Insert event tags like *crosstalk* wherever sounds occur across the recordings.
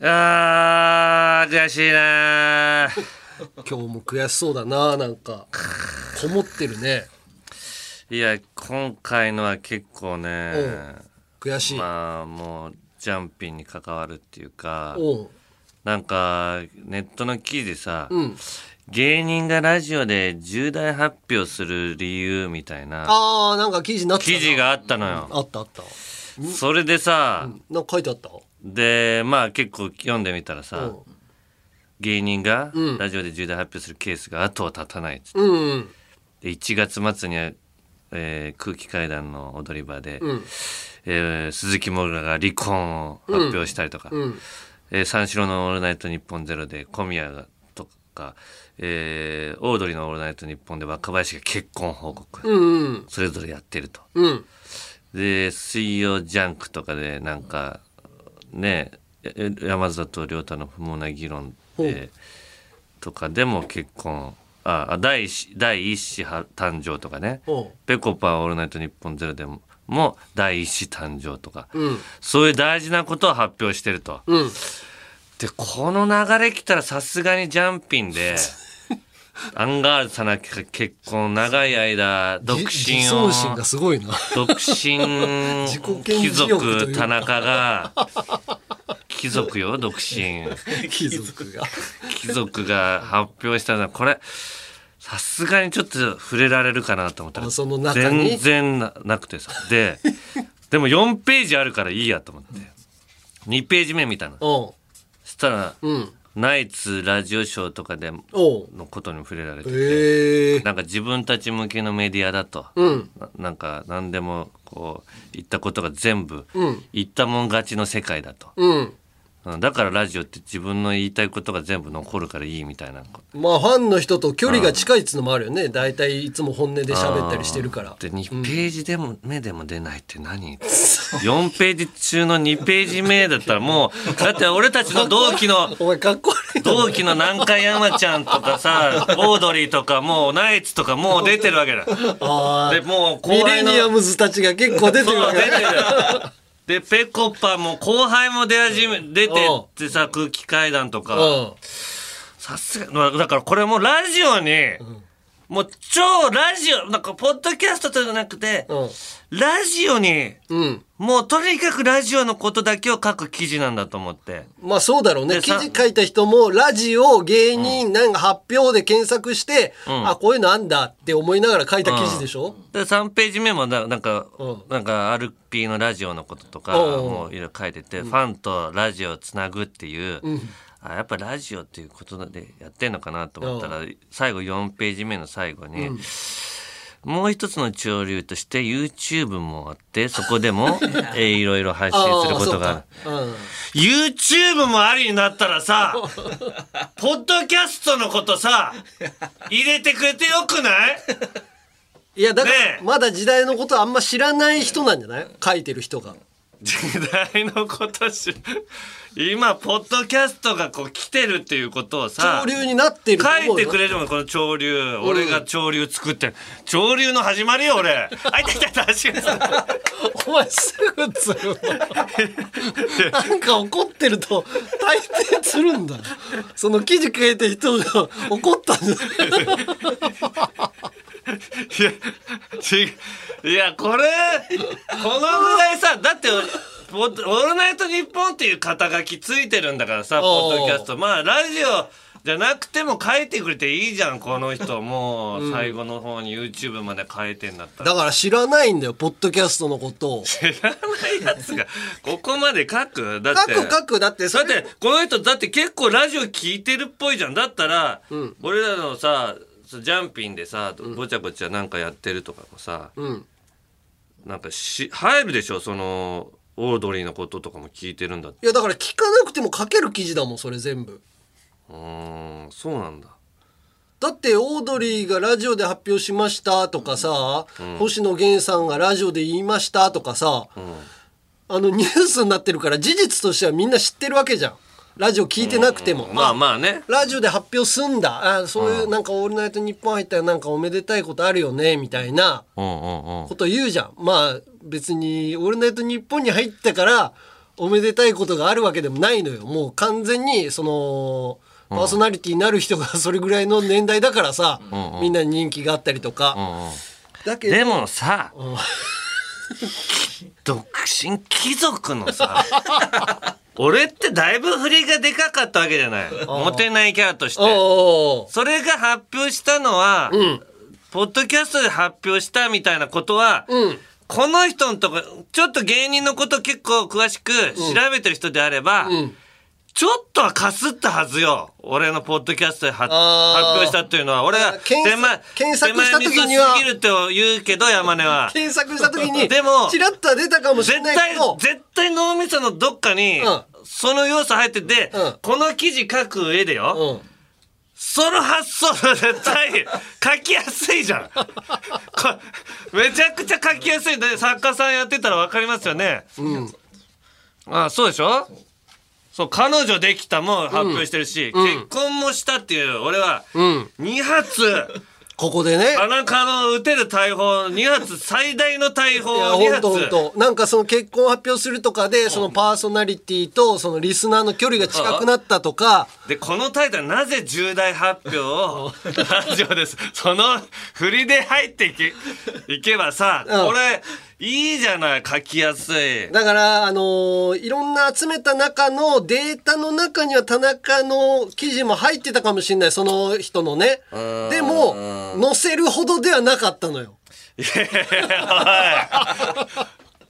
あー悔しいな *laughs* 今日も悔しそうだななんか。こもってるね。いや今回のは結構ね悔しい、まあもうジャンピンに関わるっていうかおうなんかネットの記事でさ、うん。芸人がラジオで重大発表する理由みたいなあーなんか記事になってたな。記事があったのよ、あったあった。それでさ、なんか書いてあった？でまあ結構読んでみたらさ、うん。芸人がうん。ラジオで重大発表するケースが後を絶たないっつって。うんうんで1月末には、えー空気階段の踊り場で、うん。えー鈴木もぐらが離婚を発表したりとか、うん。えー三四郎の「オールナイトニッポンゼロで小宮がとか、えーオードリーの「オールナイトニッポン」で若林が結婚報告、うんうん。それぞれやってると。うん。で水曜ジャンクとかでなんかねえ山里と亮太の不毛な議論でとかでも結婚ああ第一子第一子は誕生とかね。ぺこぱオールナイトニッポンゼロでもも第一子誕生とか、うん。そういう大事なことを発表してると。うん。でこの流れ来たらさすがにジャンピンで *laughs* アンガールズ田中が結婚長い間独自身を自尊心がすごいな。独身貴族田中が貴族よ独身。貴族が。貴族が発表したのはこれさすがにちょっと触れられるかなと思ったら全然ななくてさ。で *laughs* でも4ページあるからいいやと思って。2ページ目見たの。そしたらうんナイツラジオショーとかでのことに触れられててへえ。なんか自分たち向けのメディアだと、うん。ななんか何でもこう言ったことが全部うん。言ったもん勝ちの世界だと、うんうんだからラジオって自分の言いたいことが全部残るからいいみたいなまあファンの人と距離が近いっつうのもあるよね。大体いつも本音で喋ったりしてるから。で2ページでも目でも出ないって何4ページ中の2ページ目だったらもう *laughs* だって俺たちの同期の同期の南海山ちゃんとかさオードリーとかもうナイツとかもう出てるわけだ。あでもうミレニアムズたちが結構出てるわけそう出てるでペコパも後輩も出始め出てってさ空気階段とか。うん。さすがまあだからこれもうラジオに、もう超ラジオなんかポッドキャストとじゃなくて、うん。ラジオにうん。もうとにかくラジオのことだけを書く記事なんだと思って。まあそうだろうね。記事書いた人もラジオ芸人なんか発表で検索して、ん。あこういうのあんだって思いながら書いた記事でしょ、で3ページ目もななんか、うん。なんか RP のラジオのこととかうんもういろいろ書いてて、ファンとラジオをつなぐっていう、あやっぱラジオっていうことでやってんのかなと思ったら、最後4ページ目の最後に、もう一つの潮流として YouTube もあってそこでも、えーいろいろ発信することがある。うか。YouTube もありになったらさ、*laughs* ポッドキャストのことさ、入れてくれてよくない？うん、いやだから、まだ時代のことあんま知らない人なんじゃない？書いてる人が時代のことし、今、ポッドキャストがこう来てるっていうことをさ、潮流になってる書いてくれるもん、この潮流。俺が潮流作ってる。潮流の始まりよ、俺。あ、いたいたいた、足がお前すぐつるのなんか怒ってると大抵つるんだよその記事書いた人が怒ったんだよいや、違う。いや、これ、このぐらいさ、だって、ポオールナイトニッポンっていう肩書きついてるんだからさ、ポッドキャスト。まあ、ラジオじゃなくても書いてくれていいじゃん、この人。もう、最後の方に YouTube まで書いてんだったら。だから知らないんだよポッドキャストのことを知らないやつが、ここまで書く？だって。書く書くだってそれだって、この人、だって結構ラジオ聞いてるっぽいじゃん。だったら、俺らのさ、ジャンピンでさ、ぼちゃぼちゃなんかやってるとかもさ、うん。なんかし、入るでしょ？その、オードリーのこととかも聞いてるんだって。いやだから聞かなくても書ける記事だもんそれ全部。うーん、そうなんだ。だってオードリーがラジオで発表しましたとかさ、星野源さんがラジオで言いましたとかさ、あのニュースになってるから事実としてはみんな知ってるわけじゃんラジオ聞いてなくても、まあまあね。ラジオで発表すんだ。あそういうなんか「オールナイトニッポン」入ったらなんかおめでたいことあるよねみたいな。うんうんうん。こと言うじゃん。まあ別に「オールナイトニッポン」に入ったからおめでたいことがあるわけでもないのよ。もう完全にそのパーソナリティになる人がそれぐらいの年代だからさ、みんなに人気があったりとか、だけどでもさ、*laughs* 独身貴族のさ俺ってだいぶ振りがでかかったわけじゃない。モテないキャラとして。それが発表したのは、ん。ポッドキャストで発表したみたいなことは、うん。この人のとこちょっと芸人のこと結構詳しく調べてる人であれば、んちょっとはかすったはずよ。俺のポッドキャストで発表したっていうのは。俺が検手前検索した時には。すぎると言うけど山根は。検索した時にでもチラッとは出たかもしれ絶対ないけど。絶対脳みそのどっかに、うん。その要素入ってて、うん。この記事書く上でよ、うん。その発想は絶対書きやすいじゃん。こめちゃくちゃ書きやすい。んで作家さんやってたらわかりますよね。あそうでしょ？そう彼女できたも発表してるし、結婚もしたっていう俺はうん。2発。ここでね。田中の打てる大砲2発最大の大砲いや2本発当本当なんかその結婚を発表するとかでそのパーソナリティとそのリスナーの距離が近くなったとか。でこのタイトルなぜ重大発表を *laughs* ラジオです。その振りで入っていけいけばさ、うん。これいいじゃない書きやすい。だからあのーいろんな集めた中のデータの中には田中の記事も入ってたかもしれないその人のね。ん。でも載せるほどではなかったのよ。いやいやおい。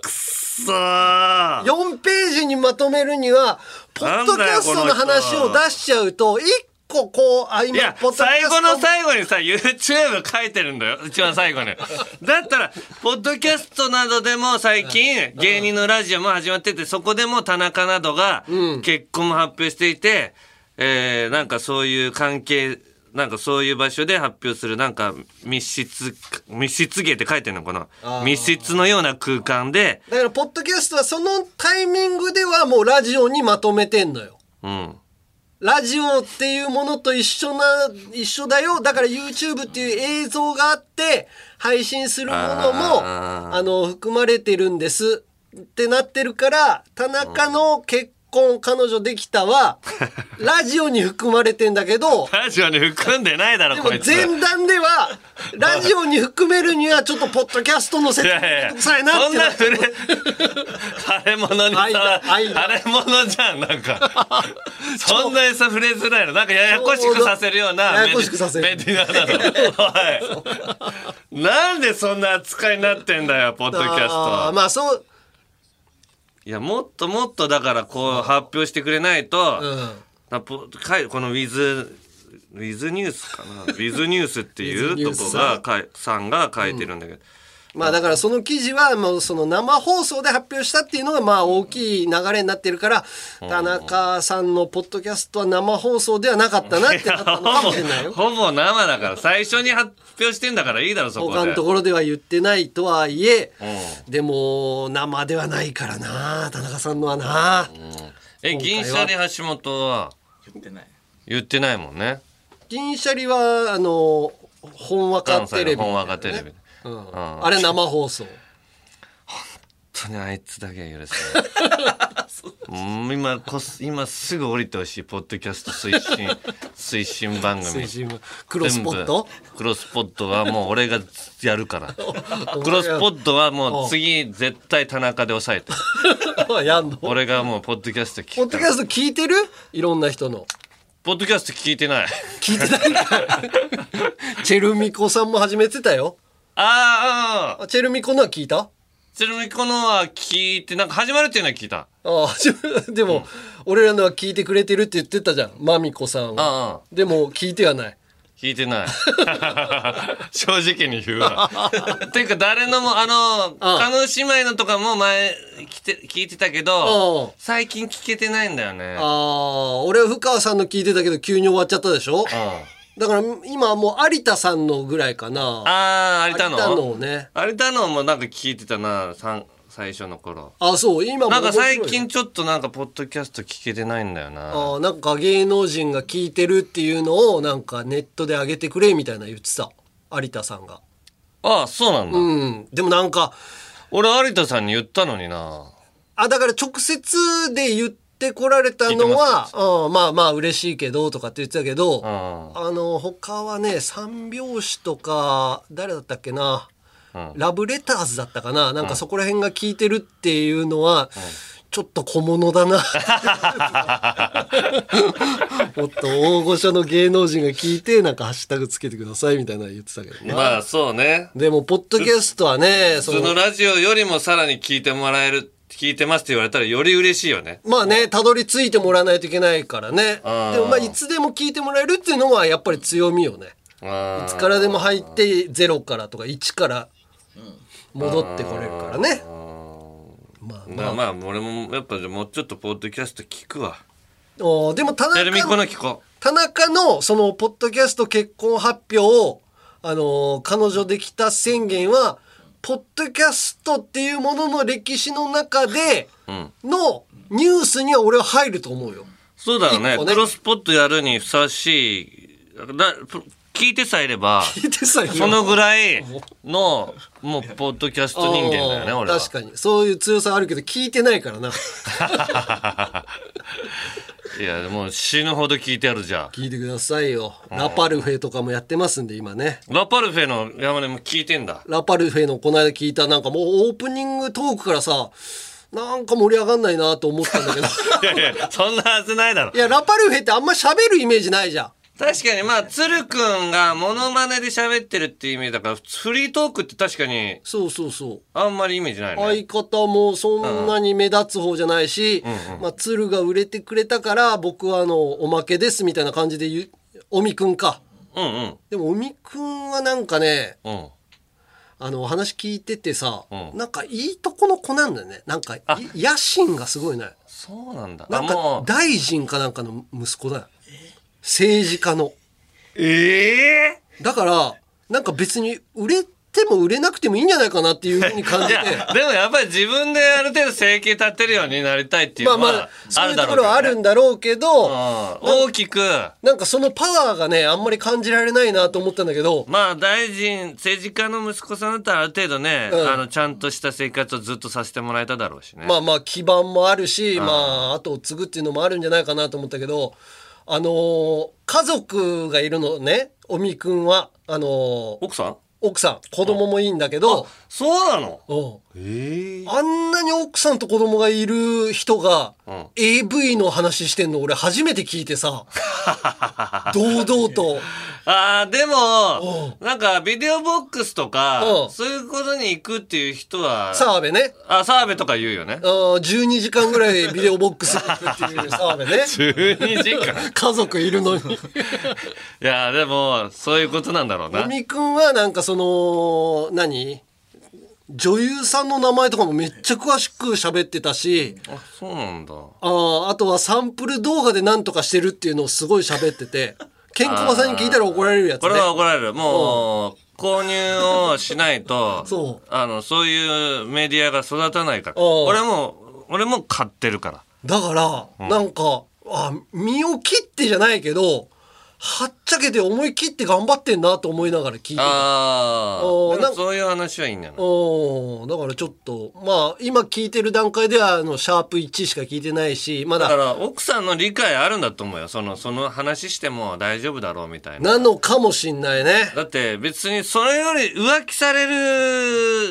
くっそー。4ページにまとめるにはポッドキャストの話を出しちゃうと1個こうあ今いや最後の最後にさ YouTube 書いてるんだよ。一番最後に。だったらポッドキャストなどでも最近芸人のラジオも始まっててそこでも田中などが結婚も発表していて、えーなんかそういう関係なんかそういう場所で発表するなんか密室密室芸って書いてるのかな？密室のような空間で。だからポッドキャストはそのタイミングではもうラジオにまとめてんのよ。うんラジオっていうものと一緒な、一緒だよ。だから YouTube っていう映像があって、配信するものも、あの、含まれてるんです。ってなってるから、田中の結婚、彼女できたは、*laughs* ラジオに含まれてんだけど、ラジオに含んでないだろでもこいつ。前段では、*laughs* ラジオに含めるにはちょっとポッドキャストの説いやいやいや明くさいなっそんなてなって触れ腫れ物にさ愛だ愛だ腫れ物じゃんなんか。*laughs* そんなにさ触れづらいの。なんかややこしくさせるようなややこしくさせる。メディナなのおい。なんでそんな扱いになってんだよポッドキャスト。あーまあそう、いやもっともっとだからこう発表してくれないと、うん。このウィズウィズニュースかな？ウィズニュースっていうとこがかいさんが書いてるんだけど、まあだからその記事はもうその生放送で発表したっていうのがまあ大きい流れになってるから田中さんのポッドキャストは生放送ではなかったなってなったのかもしれないよ。ほぼ生だから最初に発表してんだからいいだろそこで他のところでは言ってないとはいえうでも生ではないからな田中さんのはな。え今回は。銀シャリ橋本は？言ってない。言ってないもんね。銀シャリはあの本和歌テレビ、関西の本和歌テレビうん。ん。あれ生放送。本当にあいつだけは許せない。*laughs* うん今こす今すぐ降りてほしい。ポッドキャスト推進 *laughs* 推進番組。クロスポット？クロスポットはもう俺がやるから。*laughs* クロスポットはもう次絶対田中で抑えて。やんの？ポッ俺がもうポッドキャスト聞くからドキャスト聞いてる？いろんな人の。ポッドキャスト聞いてない。聞いてない。チェルミコさんも始めてたよ。ああチェルミコのは聞いた？ーちなみにこのは聞いてなんか始まるっていうのは聞いた？ああ、始めでも、俺らのは聞いてくれてるって言ってたじゃん。マミコさんは。ああ。でも、聞いてはない。聞いてない。*laughs* 正直に言うわ。*laughs* ていうか誰のもあのああ。叶姉妹のとかも前来て聞いてたけあどあ最近聞けてないんだよね。ああ、俺は深川さんの聞いてたけど、急に終わっちゃったでしょ？うんだから、今はもう有田さんのぐらいかな。ああ有田の？有田のね。有田のもなんか聞いてたなさん最初の頃。あそう、今もなんか最近ちょっとなんかポッドキャスト聞けてないんだよな。ああなんか芸能人が聞いてるっていうのをなんかネットで上げてくれみたいな言ってた。有田さんが。ああそうなんだ、うん。でもなんか俺有田さんに言ったのにな。あ、だから直接で言ってこられたのは、うん、まあまあ嬉しいけどとかって言ってたけど、ん。あの、他はね、三拍子とか、誰だったっけな、ラブレターズだったかな、なんかそこら辺が聞いてるっていうのは、ちょっと小物だな。*laughs* もっと大御所の芸能人が聞いて、なんかハッシュタグつけてくださいみたいなの言ってたけどな。まあそうね。でも、ポッドキャストはね、そ普通のラジオよりもさらに聞いてもらえる聞いてますって言われたらより嬉しいよね。まあね、たどり着いてもらわないといけないからね。でもまあ、いつでも聞いてもらえるっていうのはやっぱり強みよね。あいつからでも入って0からとか1から戻ってこれるからね。まあーまあまあ俺もやっぱもうちょっとポッドキャスト聞くわ。おーでも田中の田中のそのポッドキャスト結婚発表を、あのー彼女できた宣言は、ポッドキャストっていうものの歴史の中でん。のニュースには俺は入ると思うよ。うそうだろうねね。クロスポットやるにふさわしい。だ聞いてさえいれば聞いてさえそのぐらいのもうポッドキャスト人間だよねあー俺は。確かに。そういう強さあるけど聞いてないからな。*laughs* いやもう死ぬほど聞いてやるじゃん。聞いてくださいよ。ラパルフェとかもやってますんで今ね。ラパルフェの山根も聞いてんだ。ラパルフェのこの間聞いたなんかもうオープニングトークからさなんか盛り上がんないなと思ったんだけど。*laughs* いやいやそんなはずないだろ。いやラパルフェってあんま喋るイメージないじゃん確かにまあ鶴くんがモノマネで喋ってるっていうイメージだからフリートークって確かにそうそうそう。あんまりイメージないね。相方もそんなに目立つ方じゃないし、まあ、鶴が売れてくれたから僕はあのおまけですみたいな感じで言うおみくんか。うんうん。でもおみくんはなんかねうん。あの話聞いててさ、うん。なんかいいとこの子なんだよね。なんかい野心がすごいねそうなんだ。なんか大臣かなんかの息子だよ政治家の。ええだからなんか別に売れても売れなくてもいいんじゃないかなっていうふうに感じて。でもやっぱり自分である程度生計立てるようになりたいっていうのはまあまあそういうところはあるんだだろうけど、大きく。なんかそのパワーがねあんまり感じられないなと思ったんだけど。まあ大臣政治家の息子さんだったらある程度ね、うん。あのちゃんとした生活をずっとさせてもらえただろうしね、まあまあ基盤もあるし、まあ後を継ぐっていうのもあるんじゃないかなと思ったけどあのー家族がいるのねおみくんはあのー奥さん？奥さん。子供もいいんだけど、そうなの？うんええあんなに奥さんと子供がいる人が、ん。AV の話してんの俺初めて聞いてさ。*laughs* 堂々と。ああでうもなんかビデオボックスとかうん。そういうことに行くっていう人は澤部ね。あ澤部とか言うよね。あー12時間ぐらいビデオボックスに行くっていう *laughs* 澤部ね。12時間家族いるのに。いやでもそういうことなんだろうな。おみくんはなんかその何？女優さんの名前とかもめっちゃ詳しく喋ってたしあそうなんだ。あーあとはサンプル動画で何とかしてるっていうのをすごい喋っててケンコバさんに聞いたら怒られるやつね。これは怒られる。もう購入をしないと *laughs* そう。あのそういうメディアが育たないから。うん。俺も俺も買ってるから。だから、なんかあ身を切ってじゃないけどはっちゃけて思い切って頑張ってんなと思いながら聞いてた。ああそういう話はいいんだよな。うんだからちょっとまあ今聞いてる段階ではあのシャープ1しか聞いてないしまだだから奥さんの理解あるんだと思うよ。そのその話しても大丈夫だろうみたいな。なのかもしんないね。だって別にそれより浮気され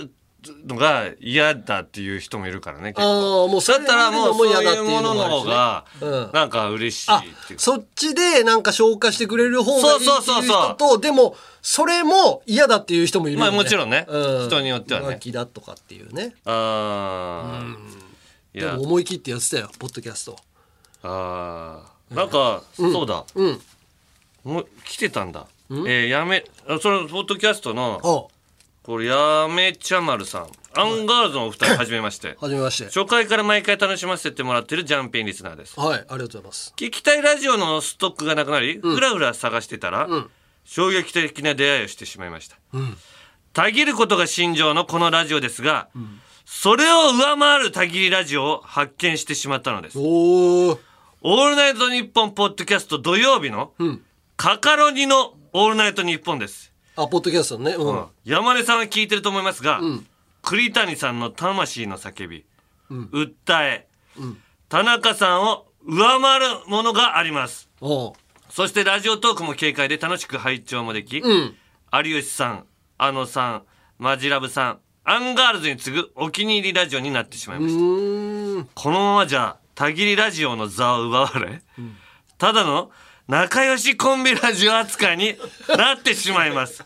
るのが嫌だっていう人もいるからね結あ構。あもうそれだったらもうそういうものの方がうん。なんか嬉しいあっていう。そっちでなんか消化してくれる方がいいっていうそうそうそう人そう。とでもそれも嫌だっていう人もいるよね。まあもちろんね。うん。人によってはね。浮気だとかっていうね。ああいや。でも思い切ってやってたよポッドキャスト。あー。なんかそうだ。うん。もう来てたんだ。えーやめあそのポッドキャストのあこれやめちゃまるさん。アンガールズのお二人はじめまして。はじめまして。初回から毎回楽しませてもらってるジャンピンリスナーです。はいありがとうございます。聞きたいラジオのストックがなくなり、ふらふら探してたら、ん。衝撃的な出会いをしてしまいました、ん。たぎることが信条のこのラジオですが、それを上回るたぎりラジオを発見してしまったのです。おー。オールナイトニッポンポッドキャスト土曜日の、ん。カカロニのオールナイトニッポンです、あポッドキャストのね。うん、うん。山根さんは聞いてると思いますが、ん。栗谷さんの魂の叫び。訴え、田中さんを上回るものがあります。そしてラジオトークも軽快で楽しく拝聴もでき、うん。有吉さん、あのさん、マヂラブさん、アンガールズに次ぐお気に入りラジオになってしまいました。このままじゃ、たぎりラジオの座を奪われ、ただの仲良しコンビラジオ扱いになってしまいます。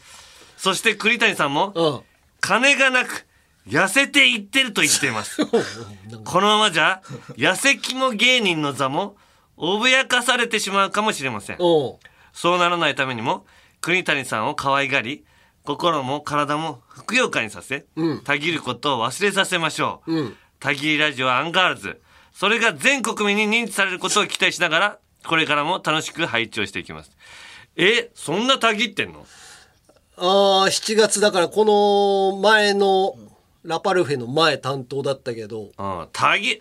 そして栗谷さんも、うん。金がなく、痩せていってると言っています。このままじゃ、痩せ肝芸人の座も、脅かされてしまうかもしれません。そうならないためにも、国谷さんを可愛がり、心も体もふくよかにさせ、うんたぎることを忘れさせましょう。うんたぎりラジオアンガールズ。それが全国民に認知されることを期待しながら、これからも楽しく拝聴していきます。え、そんなたぎってんの？ああ、7月だからこの前のラパルフェの前担当だったけど、うん、たぎ、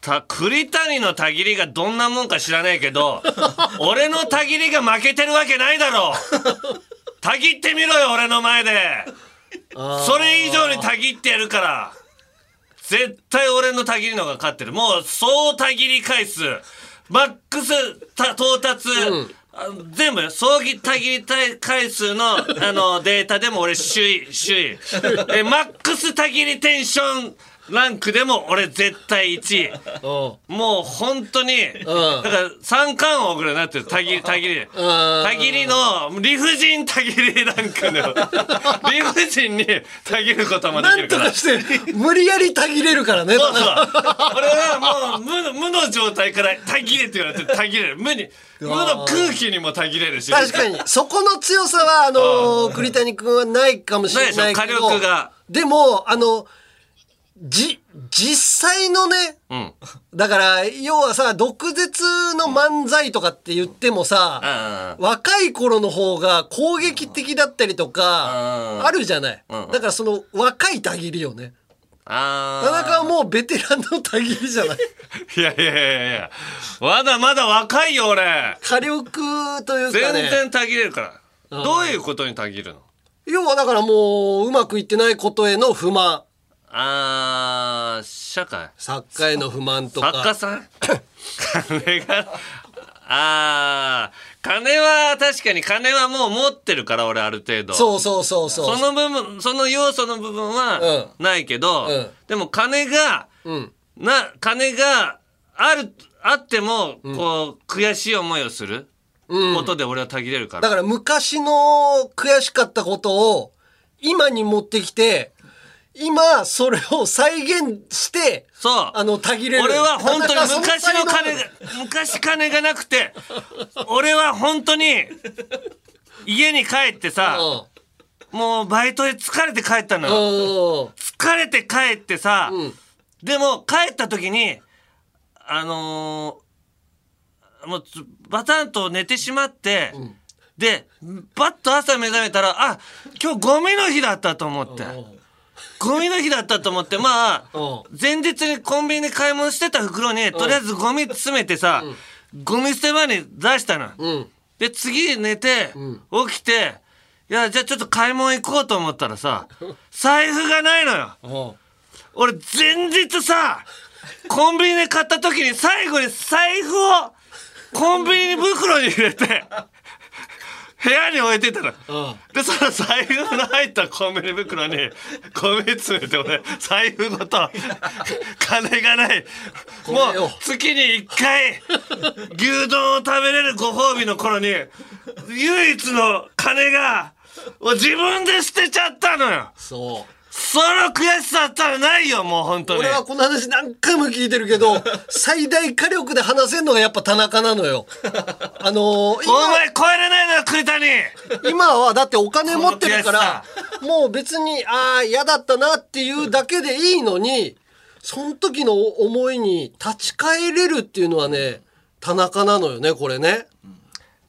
た、栗谷のたぎりがどんなもんか知らないけど、*laughs* 俺のたぎりが負けてるわけないだろう。たぎってみろよ、俺の前で。それ以上にたぎってやるから絶対俺のたぎりの方が勝ってる。もう、総たぎり回数、マックスた到達、あ全部よ、総ぎたぎり回数の、あの、データでも俺首位、首位。*laughs* え、マックスたぎりテンションランクでも俺絶対1位。うんもう本当に、だから三冠王ぐらいになってる、たぎり、たぎり。たぎりの、理不尽たぎりランクの、*laughs* 理不尽にたぎることもできるから。とかして無理やりたぎれるからね。そうそう。俺はもう無の無の状態からたぎれって言われてたぎれる。無に、無の空気にもたぎれるし。確かに。そこの強さは、あのー栗谷君はないかもしれないけど。ないでしょ火力がでも、あの、じ、実際のね、うん。だから、要はさ、毒舌の漫才とかって言ってもさ、あ若い頃の方が攻撃的だったりとか、うんあるじゃない。うんだからその若いたぎりよね。あ。田中はもうベテランのたぎりじゃない。*laughs* いやいやいやいや。まだまだ若いよ俺。火力というかね。全然たぎれるから。どういうことにたぎるの？要はだからもう、うまくいってないことへの不満。あー、社会。作家への不満とか。作家さん金が、あー、金は確かに金はもう持ってるから俺ある程度。そうそうそうそう。その部分、その要素の部分はうないけど、うんでも金が、うん。な、金がある、あっても、こう、悔しい思いをすることで俺はたぎれるから。だから昔の悔しかったことを今に持ってきて、今それを再現して、そう。あの、たぎれる。俺は本当に昔の金が才、*laughs* 昔金がなくて、俺は本当に、家に帰ってさ、もうバイトで疲れて帰ったのよ。疲れて帰ってさ、うんでも帰った時に、あのーもうつバタンと寝てしまって、で、バッと朝目覚めたら、あ、今日ゴミの日だったと思って。ゴミの日だったと思って、まあう、前日にコンビニで買い物してた袋に、とりあえずゴミ詰めてさ、ゴミ捨て場に出したの。うん。で、次寝て、起きて、いや、じゃあちょっと買い物行こうと思ったらさ、*laughs* 財布がないのよ。うん。俺前日さ、コンビニで買った時に最後に財布をコンビニ袋に入れて、部屋に置いてたの。で、その財布の入ったコンビニ袋にゴミ詰めて俺、財布ごと、金がない。もう月に一回、牛丼を食べれるご褒美の頃に、唯一の金が、もう自分で捨てちゃったのよ。そう。その悔しさったらないよ、もう本当に。俺はこの話何回も聞いてるけど、*laughs* 最大火力で話せるのがやっぱ田中なのよ。あのーお前超えれないのよ、栗谷今今はだってお金持ってるから、もう別に、ああ、嫌だったなっていうだけでいいのに、その時の思いに立ち返れるっていうのはね、田中なのよね、これね。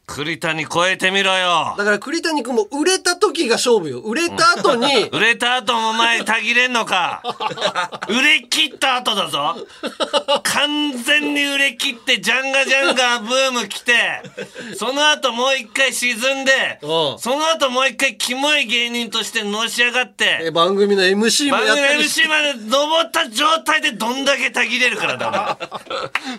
栗谷超えてみろよ。だから栗谷君も売れた時が勝負よ。売れた後に売れた後も前たぎれんのか。*laughs* 売れ切った後だぞ。完全に売れ切ってジャンガジャンガブーム来てその後もう一回沈んでうん。その後もう一回キモい芸人としてのし上がってえ番組の MC も番組やったりし。て MC まで登った状態でどんだけたぎれるからだお前。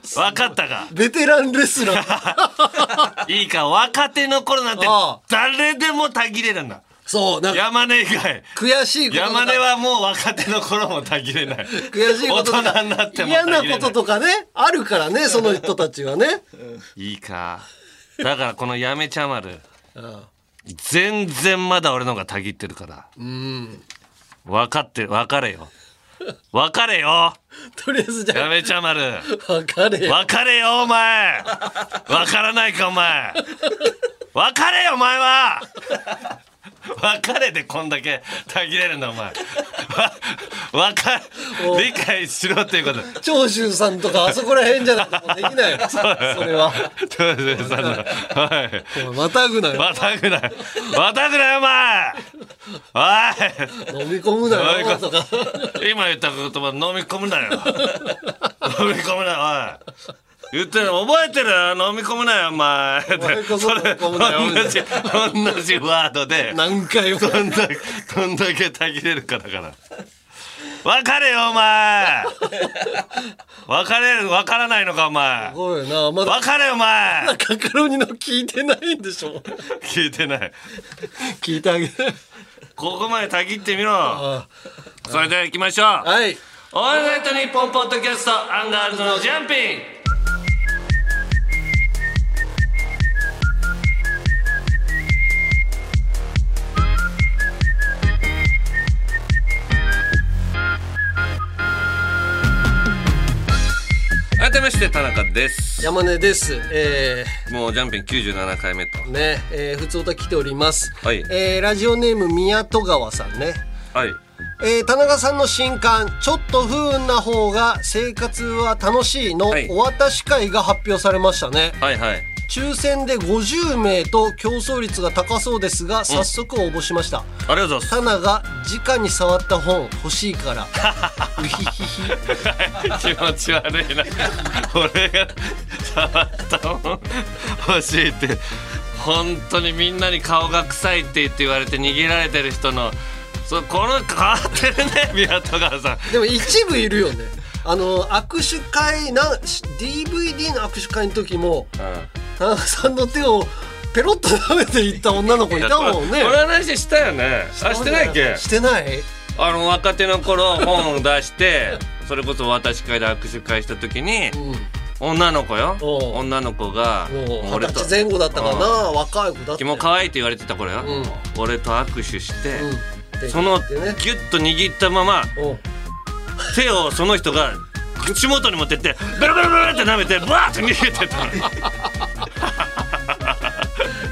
*laughs* 分かったか？ベテランレスラー *laughs* いいか若手の頃なんて誰でもたぎれるんだそうなんか山根以外。悔しいこと山根はもう若手の頃もたぎれない。*laughs* 悔しいことと大か人になっても嫌なこととかね。あるからねその人たちはね。いいか。だからこのやめちゃまる。うん。全然まだ俺の方がたぎってるから。うん。分かって分かれよ *laughs* 分かれよ。とりあえずじゃやめちゃまる。あ分かれよ。分かれよお前。分からないかお前。分かれよお前は別れでこんだけたぎれるんだお前。わわか理解しろっていうこと。長州さんとかあそこら辺じゃなくてもできないよ。*laughs* それは。長州さんの。はい。またぐなよ。またぐなまたぐなよお前。おい。飲み込むなよとか。今言った言葉飲み込むなよ。飲み込むなよおい言ってる覚えてる？飲み込むなよお前。前こそそれ飲み込むなよ同じ同じワードで。何回も。どんだけどんだけたぎれるかだから別れよお前。別れる分からないのかお前。すごいな。まだ別れよお前。カカロニの聞いてないんでしょ。聞いてない。聞いてあげる。ここまでたぎってみろ。あ。それでは行きましょう。はい。オールナイトニッポンポッドキャストアンガールズのジャンピン改めまして田中です。山根です。えもうジャンピン97回目と。ー、ねえー、普通歌来ております。はい。えー、ラジオネーム宮戸川さんね。はい。えー、田中さんの新刊「ちょっと不運な方が生活は楽しい」のはい。お渡し会が発表されましたね、はいはい抽選で50名と競争率が高そうですが早速応募しました、ありがとうございます。タナが直に触った本欲しいから。うひひひ気持ち悪いな。俺が触ったもん欲しいって。本当にみんなに顔が臭いって言って言われて逃げられてる人のそうこの変わってるね *laughs* 宮戸川さん。でも一部いるよね。あの握手会な DVD の握手会の時も田中さんの手をペロッと舐めていった女の子いたもんね。この話したよね。あしてないっけ？してない。あの若手の頃本を出して *laughs* それこそ私会で握手会した時にうん。女の子よ。女の子が俺と前後だったかな。若い子だった君も可愛いって言われてた頃よ、うん。俺と握手して、うん。そのギュッと握ったままお手をその人が口元に持ってってベロベロベロって舐めてバーって逃げてったの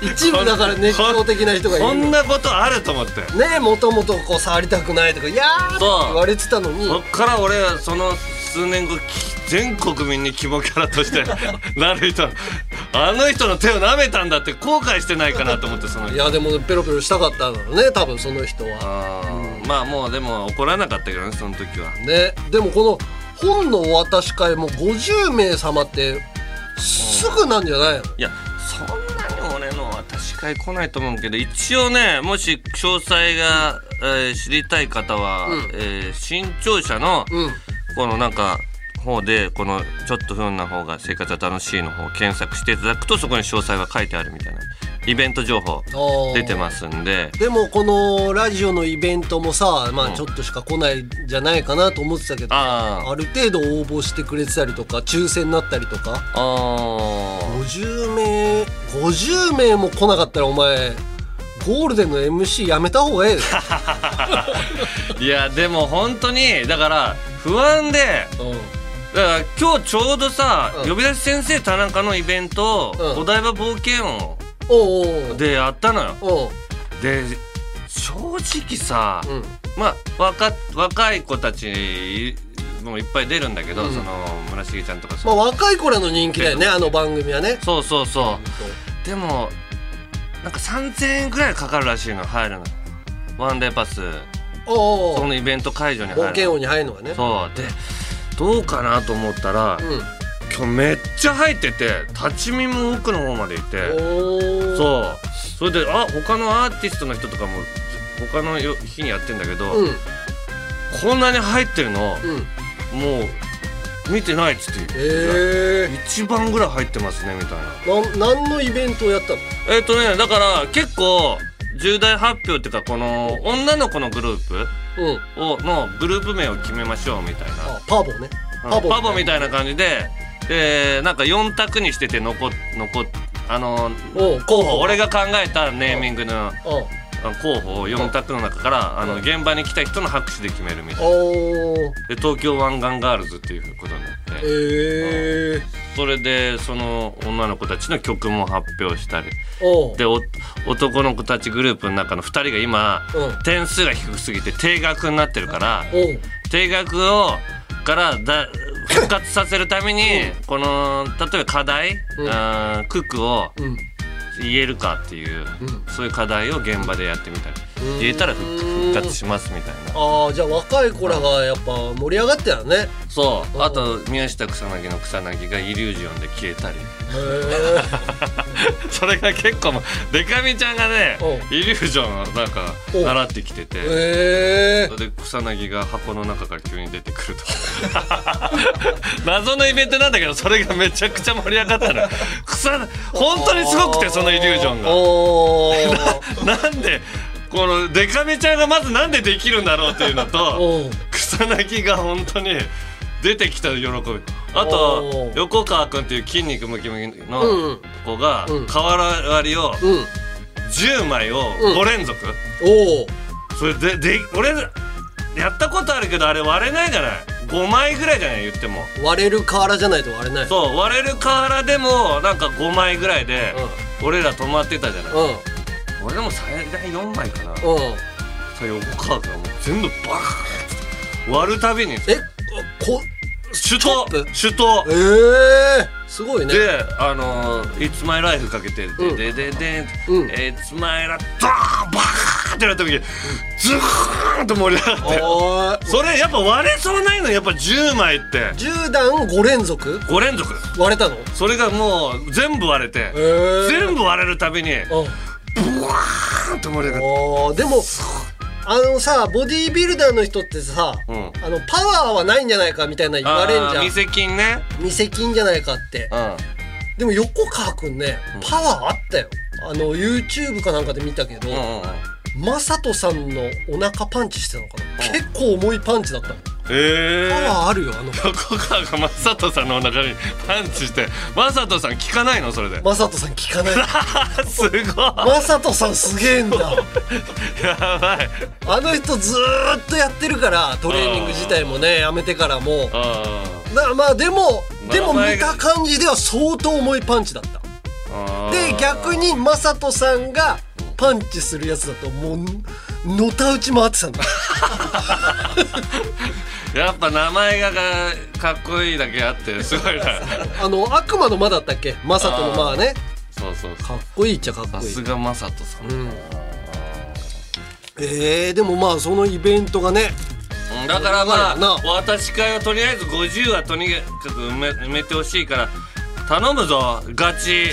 一部だから熱狂的な人がいこんるなことあると思ってねもともとこう触りたくないとか「いやー」って言われてたのに。そっから俺はその数年後き全国民に肝キャラとして *laughs* なる人。あの人の手を舐めたんだって後悔してないかなと思ってその人。いやでもペロペロしたかったんだろうね多分その人は。あー。まあもうでも怒らなかったけどねその時は。ね。でもこの本のお渡し会も50名様ってすぐなんじゃないの？いやそんなの渡し会来ないと思うけど一応ねもし詳細が、えー知りたい方は、うん。えー新潮社のうん。このなんか方でこの「ちょっと不運な方が生活は楽しい」の方を検索していただくとそこに詳細が書いてあるみたいなイベント情報出てますんで。でもこのラジオのイベントもさまうんあちょっとしか来ないんじゃないかなと思ってたけどあー。ある程度応募してくれてたりとか抽選になったりとか。あー。50名50名も来なかったらお前ゴールデンの MC やめた方がええよ。*laughs* いやでも本当にだから不安でだから今日ちょうどさ、うん。呼び出し先生田中のイベントを、うん。お台場冒険王おうおうでやったのよ。おう。で正直さ、うん。まあ若若い子たちもいっぱい出るんだけど、うん。その村重ちゃんとかさ、まあ若い子らの人気だよねあの番組はね。そうそうそう。でもなんか3000円くらいかかるらしいの入るの。ワンデーパス。おおそのイベント会場に入る冒険王に入るのがね。そう。でどうかなと思ったら、うん。今日めっちゃ入ってて立ち見も奥の方までいて。そう。それであ他のアーティストの人とかも他のよ日にやってんだけど、うん。こんなに入ってるのうん。もう見てないっつってえ一番ぐらい入ってますねみたいな。何のイベントをやったの？えっ、とねだから結構重大発表っていうかこの女の子のグループうんをのグループ名を決めましょうみたいな。あパボね。うん。パボパボみたいな感じででなんか4択にしてて残残あの候補。俺が考えたネーミングの候補を4択の中からあの現場に来た人の拍手で決めるみたいな。で東京湾岸ガールズっていうことになって。えー、それでその女の子たちの曲も発表したり。でお男の子たちグループの中の2人が今うん。点数が低すぎて定額になってるから定額をからだ復活させるためにこの例えば課題、うん。クックをうん言えるかっていう、うん。そういう課題を現場でやってみたり。うん。言えたら復復活しますみたいな。ああじゃあ若い子らがやっぱ盛り上がってたよね。そう。あと宮下草薙の草薙がイリュージョンで消えたり。*laughs* それが結構もうデカミちゃんがねイリュージョンをなんか習ってきてて。へえで草薙が箱の中から急に出てくると *laughs* 謎のイベントなんだけどそれがめちゃくちゃ盛り上がったの草本当にすごくてそのイリュージョンが。*laughs* なんでこのデカミちゃんがまずなんでできるんだろうっていうのと *laughs* 草薙が本当に出てきた喜び。あおとー。横川君っていう筋肉ムキムキうのん。子がうん。瓦割りをうん。10枚をうん。5連続、おうそれでで俺やったことあるけどあれ割れないじゃない？5枚ぐらいじゃない？言っても。割れる瓦じゃないと割れない。そう割れる瓦でもなんか5枚ぐらいで俺ら止まってたじゃない、うんうん俺でも最大4枚かな、さう。ん横川君はもう全部バーンって割るたびに。えこ首都首都ええー、すごいね。であのー「It's My Life」かけてでうん。でででうん「It's My Life」バーンバーンってなった時ズーンと盛り上がって。それやっぱ割れそうないのやっぱ10枚って。10段5連続？5連続。割れたの？それがもう全部割れて。えー、全部割れるたびにうんブワーンと盛り上がって。でもあのさボディービルダーの人ってさ、うん。あのパワーはないんじゃないかみたいな言われんじゃん。あー店金ね。見せ金じゃないかって。うん。でも横川くんねパワーあったよ。あの YouTube かなんかで見たけど、うんうんうん。マサトさんのお腹パンチしてたのかな、結構重いパンチだったのええパワーあるよあの。横川がマサトさんのお腹にパンチして。マサトさん聞かないの？それで。マサトさん聞かない。*laughs* すごい。マサトさんすげえんだ。やばい。あの人ずーっとやってるからトレーニング自体もねやめてからも。あだまあでもでも見た感じでは相当重いパンチだった。あで逆にマサトさんがパンチするやつだともうのたうち回ってたんだ *laughs* やっぱ名前ががかっこいいだけあってすごいな。*laughs* あの悪魔の間だったっけ？マサトの間ね。そうそうかっこいいっちゃかっこいい。さすがマサトさん、うん。えー、でもまあそのイベントがねうんだからまあお渡し会はとりあえず50はとにかく埋め埋めてほしいから頼むぞガチ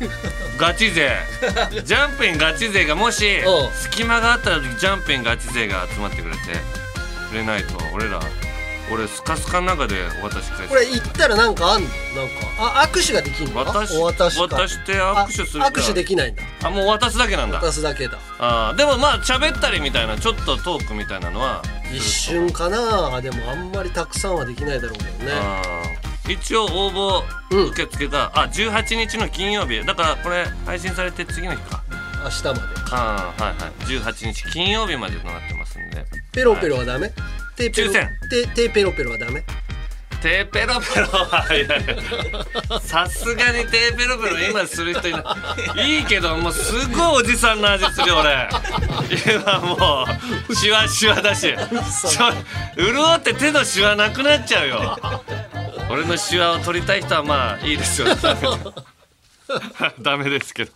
*laughs* ガチ勢。*laughs* ジャンピンガチ勢がもしう。ん隙間があったらジャンピンガチ勢が集まってくれてくれないと俺ら俺スカスカの中でお渡し会これ行ったらなんかあんの？なんか。あ握手ができんの？渡しお渡しか。渡して握手するあ握手できないんだ。あもう渡すだけなんだ。渡すだけだ。あーでもまあ喋ったりみたいなちょっとトークみたいなのは一瞬かな。でもあんまりたくさんはできないだろうけどね一応応募うん。受付が、あ18日の金曜日。だからこれ配信されて次の日か。明日まで。あーはいはい。18日金曜日までとなってますんで。ペロペロはダメ、テーペロ抽選。テテーペロペロはダメ？テーペロペロはさすがにテーペロペロ今する人いない。いいけどもうすごいおじさんの味するよ俺。今もうシワシワだし。潤って手のシワなくなっちゃうよ俺のシワを取りたい人はまあいいですよ *laughs* ダメですけど。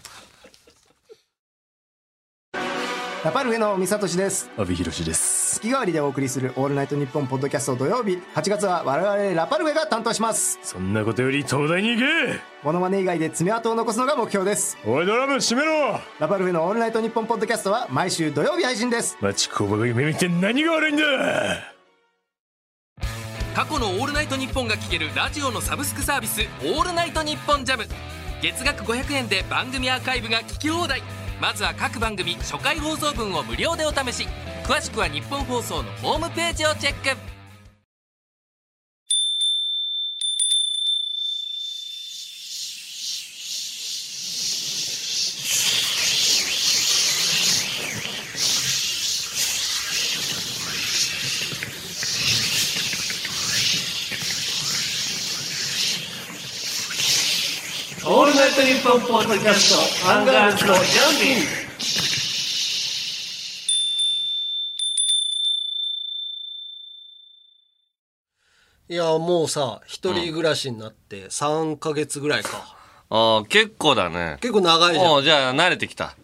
ラパルフェの三聡です。阿部寛です。月替わりでお送りする「オールナイトニッポン」ポッドキャスト土曜日。8月は我々ラパルフェが担当します。そんなことより東大に行け。モノマネ以外で爪痕を残すのが目標です。おいドラム閉めろ。ラパルフェの「オールナイトニッポン」ポッドキャストは毎週土曜日配信です。町工場が夢見て何が悪いんだ過去の「オールナイトニッポン」が聴けるラジオのサブスクサービス「オールナイトニッポンジャム。月額500円で番組アーカイブが聞き放題。まずは各番組初回放送分を無料でお試し。詳しくは日本放送のホームページをチェック。キャストアンガールズのジャンピングいやもうさ一人暮らしになって3ヶ月ぐらいか、ああ結構だね。結構長いじゃん。じゃあ慣れてきた。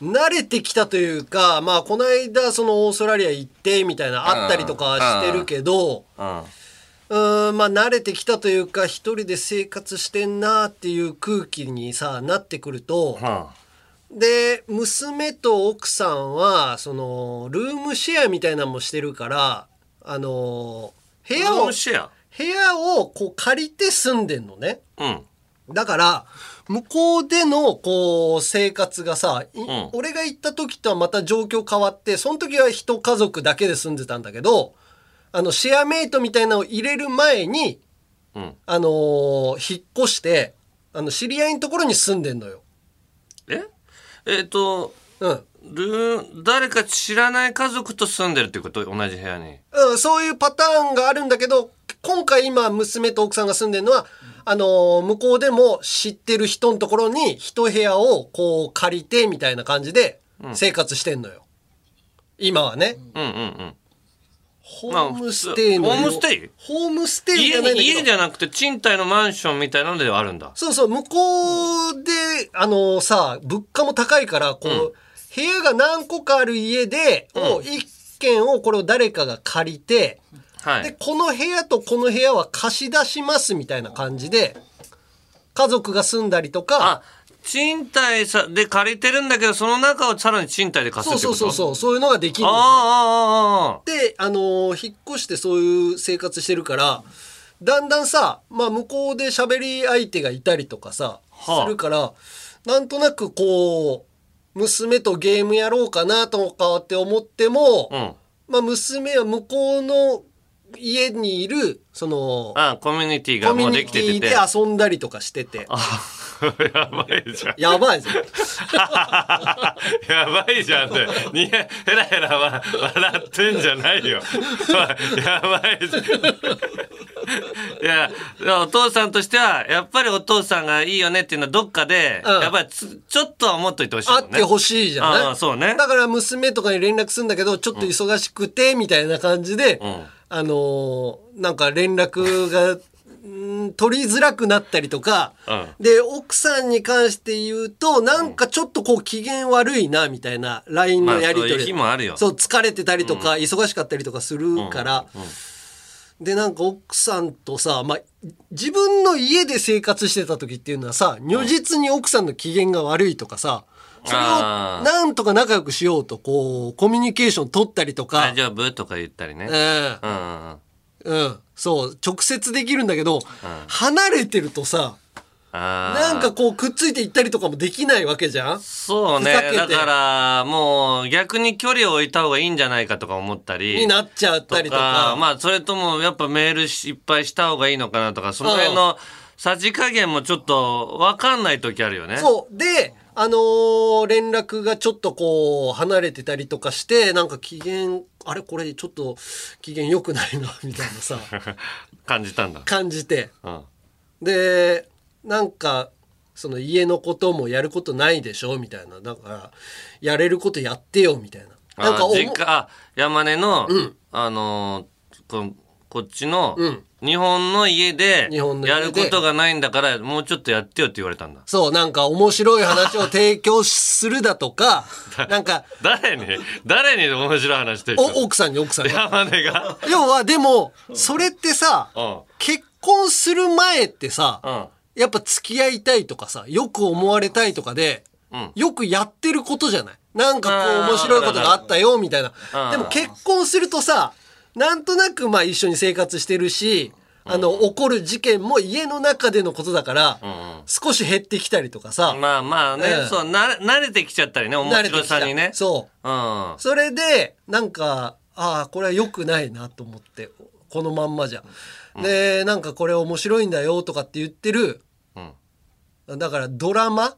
慣れてきたというかまあこの間そのオーストラリア行ってみたいなあったりとかしてるけどうんうーんまあ慣れてきたというか一人で生活してんなっていう空気にさなってくるとはで娘と奥さんはそのルームシェアみたいなのもしてるからあの部あ屋を部屋をこう借りて住んでんのね。うん。だから向こうでのこう生活がさ、いん。俺が行った時とはまた状況変わってその時は一家族だけで住んでたんだけどあのシェアメイトみたいなのを入れる前に、うん。あのー引っ越してあの知り合いのところに住んでんのよ。え？えっ、とうん。ルー誰か知らない家族と住んでるってこと？同じ部屋に。うん、そういうパターンがあるんだけど今回今娘と奥さんが住んでるのはあのー向こうでも知ってる人のところに一部屋をこう借りてみたいな感じで生活してんのよ、今はね、うんうんうんホームステイホームステイ？ホームステイじ家ゃないんだ家じゃなくて賃貸のマンションみたいなのではあるんだ。そうそう向こうであのさ物価も高いからこう、部屋が何個かある家で、を一軒をこれを誰かが借りて、はい。でこの部屋とこの部屋は貸し出しますみたいな感じで家族が住んだりとかあ賃貸さで借りてるんだけどその中をさらに賃貸で貸すそうってこと？そうそうそうそういうのができるのああああああであのー引っ越してそういう生活してるからだんだんさ、まあ、向こうで喋り相手がいたりとかさ、はあ。するからなんとなくこう娘とゲームやろうかなとかって思っても、うん。まあ、娘は向こうの家にいるそのあコミュニティがコミュもうできててて。遊んだりとかしてて *laughs* やばいじゃん。やばいぞ。*laughs* やばいじゃんって。にヘラヘラは笑ってんじゃないよ。*laughs* やばいじゃん。いやお父さんとしてはやっぱりお父さんがいいよねっていうのはどっかで、うん。やっぱりつちょっとは思っといてほしいもんね。会ってほしいじゃない？ああそうね。だから娘とかに連絡するんだけどちょっと忙しくてみたいな感じで、ん。あのーなんか連絡がうん取りづらくなったりとか、うん。で奥さんに関して言うとなんかちょっとこう機嫌悪いなみたいな LINE のやり取り、まあそう疲れてたりとか、忙しかったりとかするから、でなんか奥さんとさ、まあ、自分の家で生活してた時っていうのはさ如実に奥さんの機嫌が悪いとかさそれをなんとか仲良くしようとこうコミュニケーション取ったりとか。大、丈夫？とか言ったりね、うんうん。うん。うん。うん、そう直接できるんだけど、離れてるとさなんかこうくっついていったりとかもできないわけじゃん？そうね。だからもう逆に距離を置いた方がいいんじゃないかとか思ったり。になっちゃったりとか。まあそれともやっぱメールいっぱいした方がいいのかなとかその辺のさじ加減もちょっと分かんない時あるよね。そう。であのー連絡がちょっとこう離れてたりとかしてなんか機嫌あれこれちょっと機嫌良くないなみたいなさ *laughs* 感じたんだ。感じて。うん。でなんかその家のこともやることないでしょみたいな。だからやれることやってよみたいな。なんか実家あ山根の、あのーここっちのうん。日本の家で日本の家で。やることがないんだからもうちょっとやってよって言われたんだ。そう、なんか面白い話を提供するだとか、なんか、誰に？誰に面白い話してる？お、奥さんに奥さんに。山根が。要は、でも、それってさ、うん。結婚する前ってさ、うん。やっぱ付き合いたいとかさ、よく思われたいとかで、うん。よくやってることじゃない？なんかこあーう面白いことがあったよ、みたいな。うん。でも結婚するとさ、なんとなくまあ一緒に生活してるし、あの、起こる事件も家の中でのことだから、少し減ってきたりとかさ、まあまあね、ええそうな慣れてきちゃったりね面白さにね。そう。うん。それで、なんか、ああ、これは良くないなと思って、このまんまじゃ。で、なんかこれ面白いんだよとかって言ってる、だからドラマ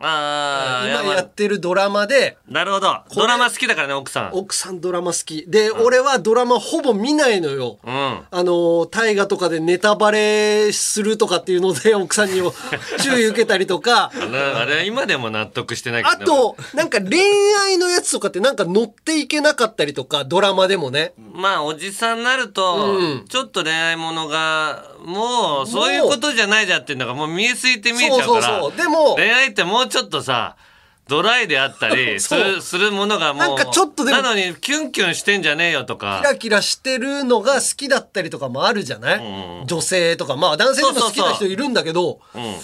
ああ今やってるドラマで、なるほど。ドラマ好きだからね奥さん。奥さんドラマ好き。で、俺はドラマほぼ見ないのよ。うん。あの、大河とかでネタバレするとかっていうので、*laughs* 奥さんにも *laughs* 注意受けたりとか、なあれ今でも納得してないけど。ねあと、なんか恋愛のやつとかってなんか乗っていけなかったりとか、ドラマでもね。まあおじさんになると、うん。ちょっと恋愛ものがもうそういうことじゃないじゃんっていうのがもう見えすぎて見えちゃうから。そうそうそう。でも恋愛ってもうちょっとさドライであったり *laughs* するするものがもうなんかちょっとでもなのにキュンキュンしてんじゃねえよとかキラキラしてるのが好きだったりとかもあるじゃない、うん女性とか。まあ男性でも好きな人いるんだけど、うん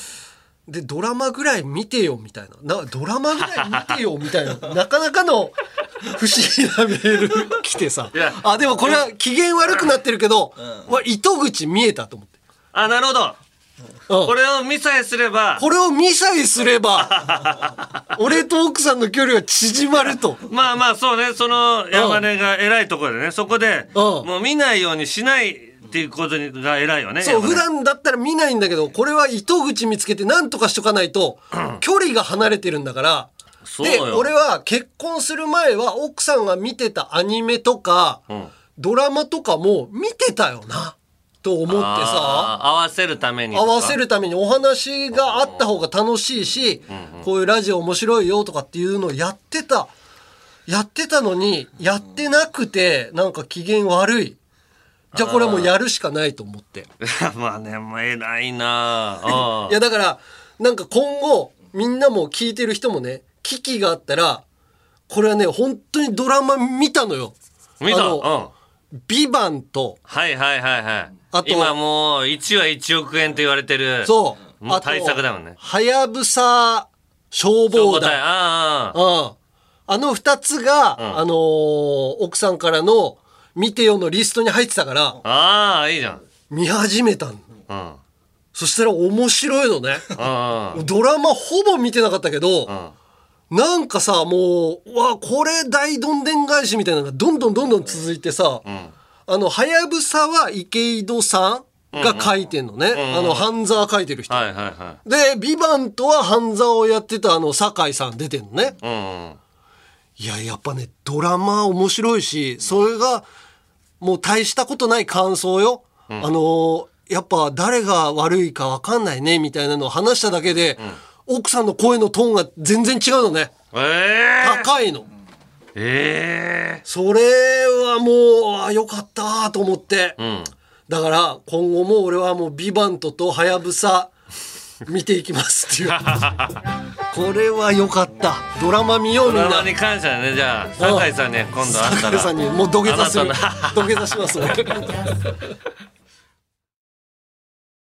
で、ドラマぐらい見てよみたいな。な、ドラマぐらい見てよみたいな。*laughs* なかなかの不思議なメール来てさ。あ、でもこれは機嫌悪くなってるけど、わ糸口見えたと思って。あなるほどうんこれを見さえすれば。これを見さえすれば、*laughs* 俺と奥さんの距離は縮まると。まあまあそうね。その山根が偉いところでね。そこでうん。もう見ないようにしないっていうことが偉いよねそう、普段だったら見ないんだけど、これは糸口見つけて何とかしとかないと、距離が離れてるんだから、で、俺は結婚する前は奥さんが見てたアニメとか、ん。ドラマとかも見てたよな、と思ってさ、合わせるために合わせるためにお話があった方が楽しいし、こういうラジオ面白いよとかっていうのをやってた、やってたのに、やってなくて、なんか機嫌悪い。じゃあこれはもうやるしかないと思って。*laughs* まあね、まあ、偉いな *laughs* あいやだからなんか今後みんなも聞いてる人もね危機があったらこれはね本当にドラマ見たのよ。見た？うん。ビバンとはいはいはいはい。あと今もう1話1億円と言われてる。そうもう対策だもんね。はやぶさ消防団。ああうん。あの二つが、あのー奥さんからの見てよのリストに入ってたからああ。いいじゃん。見始めたの。うん。うん。そしたら面白いのね。うん。ドラマほぼ見てなかったけど、なんかさ、もう、うわ、これ大どんでん返しみたいなのがどんどんどんどん続いてさ、あの、はやぶさは池井戸さんが書いてんのね。あの、半沢書いてる人。はいはいはで、ビバントは半沢をやってたあの、酒井さん出てんのね。い。うん。いや、やっぱね、ドラマ面白いし、それが、もう大したことない感想よ。あのーやっぱ誰が悪いかわかんないね、みたいなのを話しただけで、奥さんの声のトーンが全然違うのね。ええ高いの。ええそれはもう、あよかったと思って。んだから、今後も俺はもう、ビバントとハヤブサ、*laughs* 見ていきますっていう。*laughs* これはよかった。ドラマ見ようみんなドラマ。に感謝だね。じゃあ、酒井さんね、今度会ったら。酒井さんにもう土下座する。土下座します。俺 *laughs*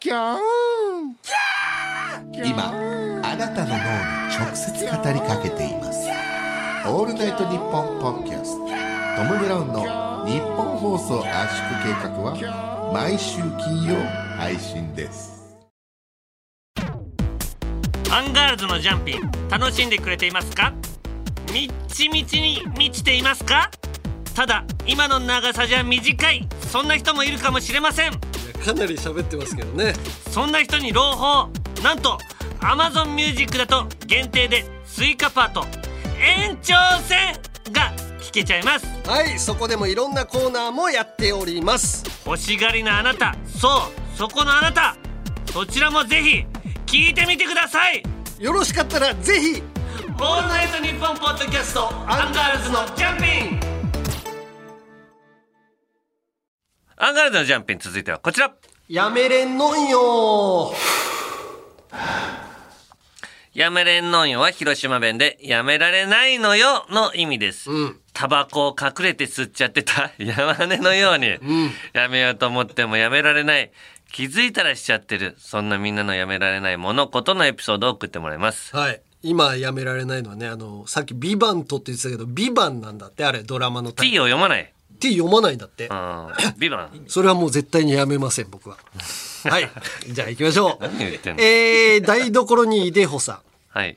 キャーキャー今あなたの脳に直接語りかけています。オールナイトニッポンポッドキャスト。トム・ブラウンのニッポン放送圧縮計画は毎週金曜配信です。アンガールズのジャンピン楽しんでくれていますか？みっちみちに満ちていますか？ただ今の長さじゃ短い。そんな人もいるかもしれませんかなり喋ってますけどね。そんな人に朗報。なんと Amazon Music だと限定でスイカパート延長戦が聞けちゃいます。はいそこでもいろんなコーナーもやっております。欲しがりなあなた。そうそこのあなた。そちらもぜひ聞いてみてください。よろしかったらぜひ。オールナイトニッポンポッドキャストアンガールズのジャンピンアンガールズのジャンピン続いてはこちらやめれんのんよやめれんのんよは広島弁でやめられないのよの意味です。タバコを隠れて吸っちゃってた山根のように、やめようと思ってもやめられない。気づいたらしちゃってる。そんなみんなのやめられない物事のエピソードを送ってもらいます。はい今やめられないのはねあのさっき「ビバントって言ってたけど「ビバンなんだってあれドラマの T を読まない。T 読まないんだってうん。ビバン。それはもう絶対にやめません僕は *laughs* はいじゃあ行きましょう何言ってんの？えー、台所にいでほさんはい。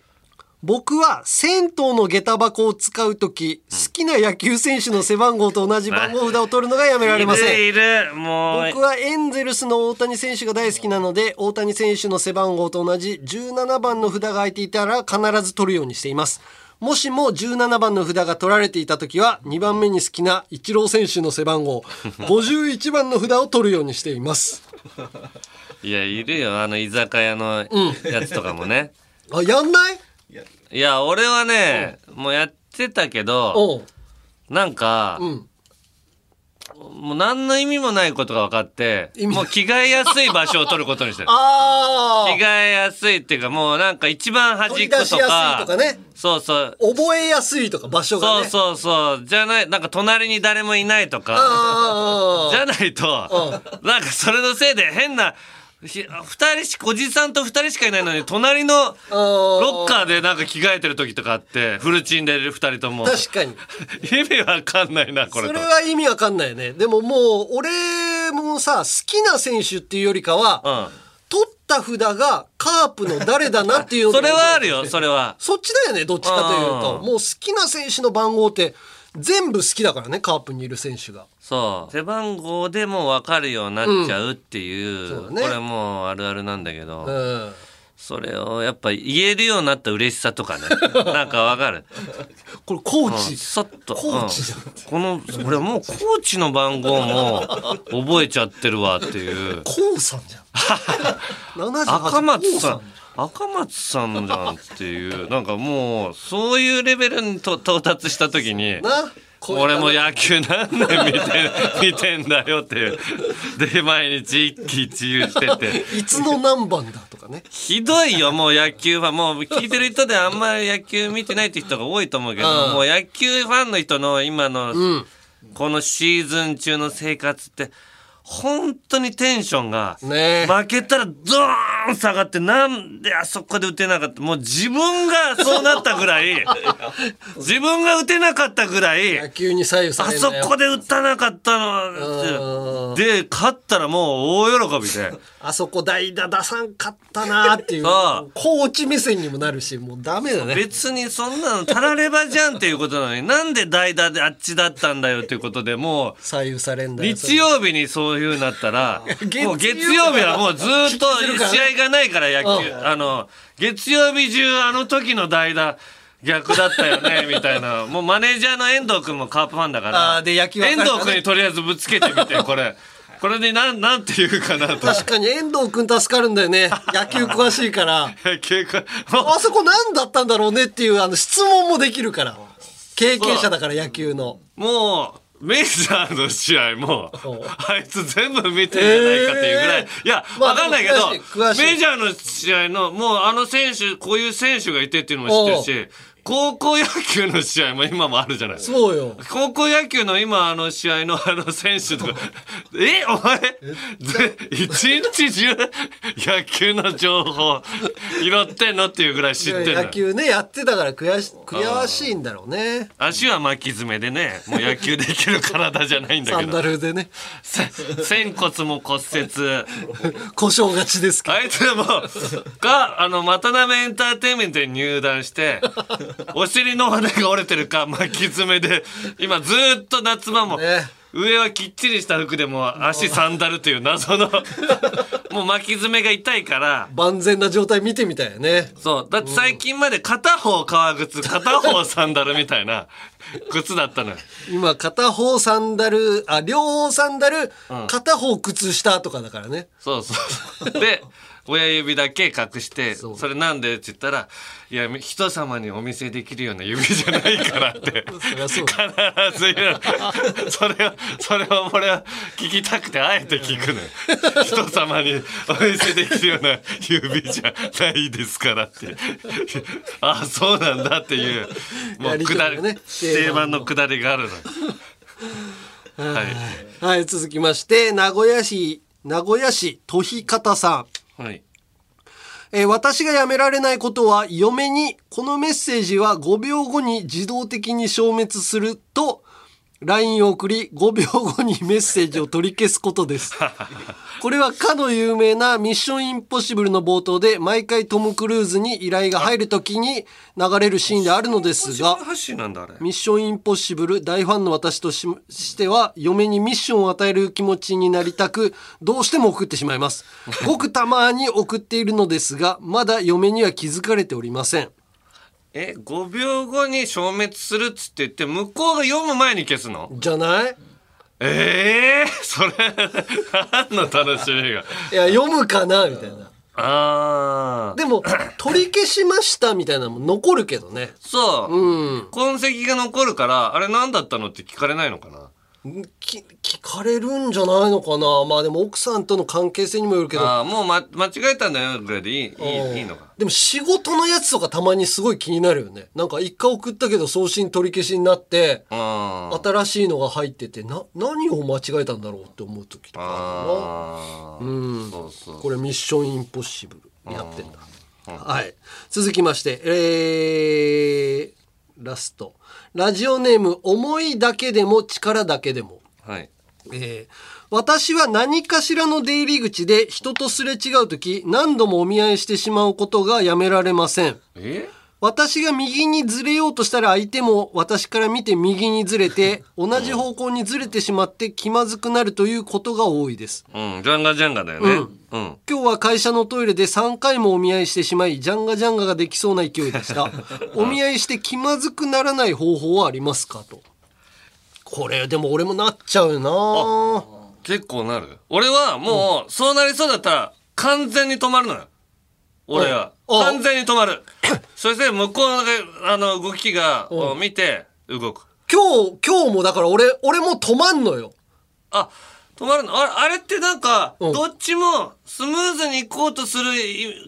僕は銭湯の下駄箱を使う時、好きな野球選手の背番号と同じ番号札を取るのがやめられませんいるいる。もう。僕はエンゼルスの大谷選手が大好きなので大谷選手の背番号と同じ17番の札が空いていたら必ず取るようにしていますもしも17番の札が取られていた時は2番目に好きなイチロー選手の背番号 *laughs* 51番の札を取るようにしていますいや、いるよ。あの、居酒屋のやつとかもね。*laughs* あやんない？いや、俺はね、もうやってたけど、なんか、んもう何の意味もないことが分かってもう着替えやすい場所を取ることにしてる。あ着替えやすいっていうか、もうなんか一番端取っことか、とかね。そうそう。覚えやすいとか場所がね。そうそうそう。じゃない、なんか隣に誰もいないとか、あじゃないと、なんかそれのせいで変な、ひ二人し、おじさんと二人しかいないのに、隣のロッカーでなんか着替えてる時とかあって、フルチンで二人とも。確かに *laughs* 意味わかんないな、これと。それは意味わかんないよねでももう俺もさ好きな選手っていうよりかは、うん。取った札がカープの誰だなっていうの *laughs* それはあるよ、それは。そっちだよねどっちかというとうんもう好きな選手の番号って全部好きだからねカープにいる選手がそう。背番号でも分かるようになっちゃうっていう、そうだねこれもうあるあるなんだけど、うんそれをやっぱ言えるようになった嬉しさとかね。*laughs* なんか分かる。これコーうんチ、そっと。コーチじゃんうんこの、俺もうコーチの番号も覚えちゃってるわっていう。コウさんじゃん *laughs* 78赤松さん。赤松さんじゃんっていう、なんかもう、そういうレベルにと到達した時に、俺も野球何年見て *laughs* 見てんだよっていう。で毎日一喜一憂してて。いつの何番だとかね。ひどいよもう野球は。もう聞いてる人であんまり野球見てないって人が多いと思うけどうん。もう野球ファンの人の今のん。このシーズン中の生活って本当にテンションがね。負けたらドーン下がってなんであそこで打てなかったもう自分がそうなったぐらい *laughs* 自分が打てなかったぐらい野球に左右さあそれんなよ。こで打たなかったので勝ったらもう大喜びで。*laughs* あそこ代打出さんかったなっていうそう。コーチ目線にもなるしもうダメだね。別にそんなのたらればじゃんっていうことなのになんで代打であっちだったんだよっていうことでも左右されんうだよ日曜日にそういうなったら月曜もう月曜日はもうずっと試合がないから野球。うん。あの月曜日中あの時の代打逆だったよね *laughs* みたいな。もうマネージャーの遠藤君もカープファンだから遠藤君にとりあえずぶつけてみてこれ。これでなんなんて言うかなと。確かに遠藤君助かるんだよね。野球詳しいから。*laughs* 野球かあそこ何だったんだろうねっていうあの質問もできるから。経験者だから野球の。もう、メジャーの試合もあいつ全部見てるんじゃないかっていうぐらい。えー。いや、まあわかんないけど、メジャーの試合の、もうあの選手、こういう選手がいてっていうのも知ってるし、高校野球の試合も今もあるじゃない。そうよ。高校野球の今あの試合のあの選手とか、*laughs* え、お前、ぜ一日中野球の情報拾ってんのっていうぐらい知ってる野球ねやってたから悔し悔しいんだろうね。足は巻き爪でね、もう野球できる体じゃないんだサンけど。ダルでね。せ仙骨も骨折。故障がちですけど。あいつも、が、あの、渡辺エンターテインメントに入団して、*laughs* お尻の骨が折れてるか、巻き爪で、今ずーっと夏場も、ね。上はきっちりした服でも足サンダルという謎の *laughs* もう巻き爪が痛いから。万全な状態見てみたいよね。そう。だって最近まで片方革靴片方サンダルみたいな靴だったのよ。今片方サンダルあ両方サンダル、片方靴下とかだからね。そうそう。で親指だけ隠してそれなんでって言ったら「いや人様にお見せできるような指じゃないから」って。*laughs* 必ず言う。*laughs* それをそれを俺は聞きたくてあえて聞くのよ。*laughs* 人様にお見せできるような指じゃないですからって。あそうなんだっていう。もうくだり、がね定番のくだりがあるのはい。はい続きまして名古屋市名古屋市とひかたさんはい。えー私がやめられないことは嫁にこのメッセージは5秒後に自動的に消滅すると LINE を送り5秒後にメッセージを取り消すことです。これはかの有名なミッションインポッシブルの冒頭で毎回トム・クルーズに依頼が入るときに流れるシーンであるのですがミッションインポッシブル大ファンの私とししては嫁にミッションを与える気持ちになりたくどうしても送ってしまいます。ごくたまに送っているのですがまだ嫁には気づかれておりませんえ5秒後に消滅するっつって言って向こうが読む前に消すの？じゃない？ええそれ何の楽しみが？いや読むかなみたいな。ああでも取り消しましたみたいなのも残るけどね。そう、うん。痕跡が残るからあれ何だったのって聞かれないのかな？き聞かれるんじゃないのかな？まあでも奥さんとの関係性にもよるけど。ああもう、ま、間違えたんだよぐらいでいいいいいいのか。でも仕事のやつとかたまにすごい気になるよね。なんか一回送ったけど送信取り消しになって新しいのが入っててな何を間違えたんだろうって思う時とかうんそうそうこれミッションインポッシブルやってん。だはい続きましてえー、ラストラジオネーム思いだけでも力だけでも。はい。えー私は何かしらの出入り口で人とすれ違う時何度もお見合いしてしまうことがやめられません。え？私が右にずれようとしたら相手も私から見て右にずれて同じ方向にずれてしまって気まずくなるということが多いです。うんジャンガジャンガだよね。うん、今日は会社のトイレで3回もお見合いしてしまいジャンガジャンガができそうな勢いでした。*laughs* お見合いして気まずくならない方法はありますかと。これでも俺もなっちゃうよな結構なる。俺はもう、そうなりそうだったら完全に止まるのよ俺は。完全に止まる。そして向こうのあの動きがう。んを見て動く。今日今日もだから俺俺も止まんのよ。あ止まるの？あれあれってなんか、う。んどっちもスムーズに行こうとする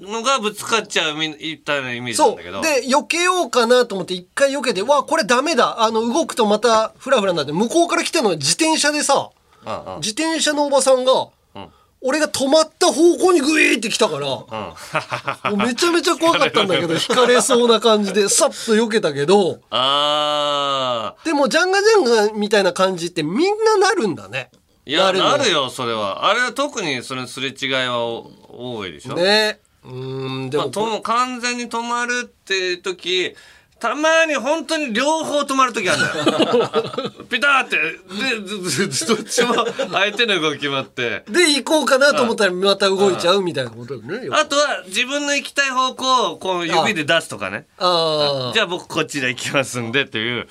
のがぶつかっちゃうみみたいなイメージなんそうだけど。で避けようかなと思って一回避けてわこれダメだ。あの動くとまたフラフラになって向こうから来たのは自転車でさ自転車のおばさんが、俺が止まった方向にグイーって来たから、もうめちゃめちゃ怖かったんだけど引かれそうな感じで *laughs* さっと避けたけどあでもジャンガジャンガみたいな感じってみんななるんだね。ーいやのなるよそれは。あれは特にそれすれ違いはお多いでしょ、ね。うーんでまあ、も、とも完全に止まるって時たまに本当に両方止まる時あるんだよ。*laughs* ピターって。でどっちも *laughs* 相手の動きもあって。で行こうかなと思ったらまた動いちゃうみたいなことよね。あ。とは自分の行きたい方向をこう指で出すとかね。あじゃあ僕こっちで行きますんでっていう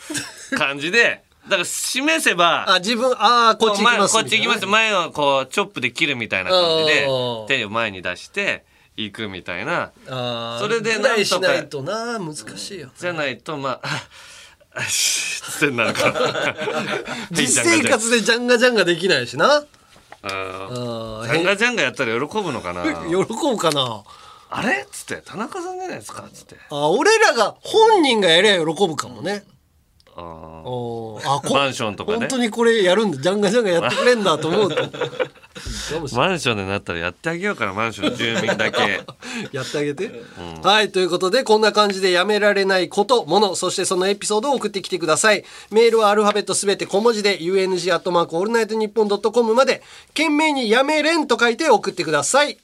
感じで。だから示せばあ自分ああこっち行きますこっち行きます。前をこうチョップで切るみたいな感じで手を前に出して行くみたいな。それでなんとかしないとな難しいよじゃないとまああしつってなるか。ら *laughs* 実生活でジャンガジャンガできないしな。あジャンガジャンガやったら喜ぶのかな。*laughs* 喜ぶかな。あれ？っつって田中さんじゃないですか？っつって。あ俺らが本人がやりゃ喜ぶかもねああこマンションとかね。本当にこれやるんだ。ジャンガジャンガやってくれんだと思うと。*laughs* マンションでなったらやってあげようかなマンションの住民だけ。*laughs* やってあげて、はいということでこんな感じでやめられないことものそしてそのエピソードを送ってきてください。メールはアルファベットすべて小文字で UNG アットマークオールナイトニッポンドットコムまで件名にやめれんと書いて送ってください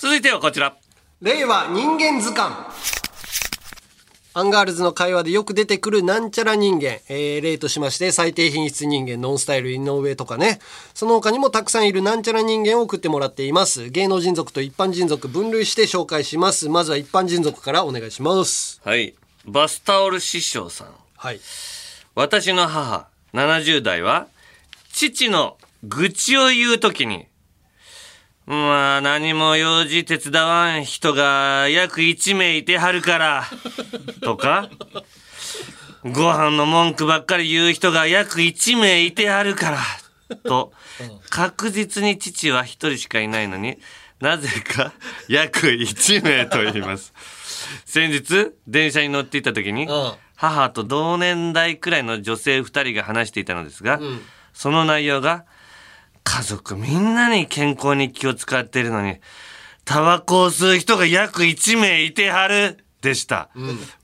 続いてはこちら。令和人間図鑑。アンガールズの会話でよく出てくるなんちゃら人間、えー例としまして最低品質人間ノンスタイル井上とかね。その他にもたくさんいるなんちゃら人間を送ってもらっています。芸能人族と一般人族分類して紹介します。まずは一般人族からお願いします。はい。バスタオル師匠さん。はい。私の母、70代は、父の愚痴を言うときに、まあ、何も用事手伝わん人が約1名いてはるから、*laughs* とか、ご飯の文句ばっかり言う人が約1名いてはるから、と、確実に父は1人しかいないのに、なぜか約1名と言います。先日、電車に乗っていた時に、うん。母と同年代くらいの女性2人が話していたのですが、その内容が、家族みんなに健康に気を使っているのに、タバコを吸う人が約1名いてはるでした。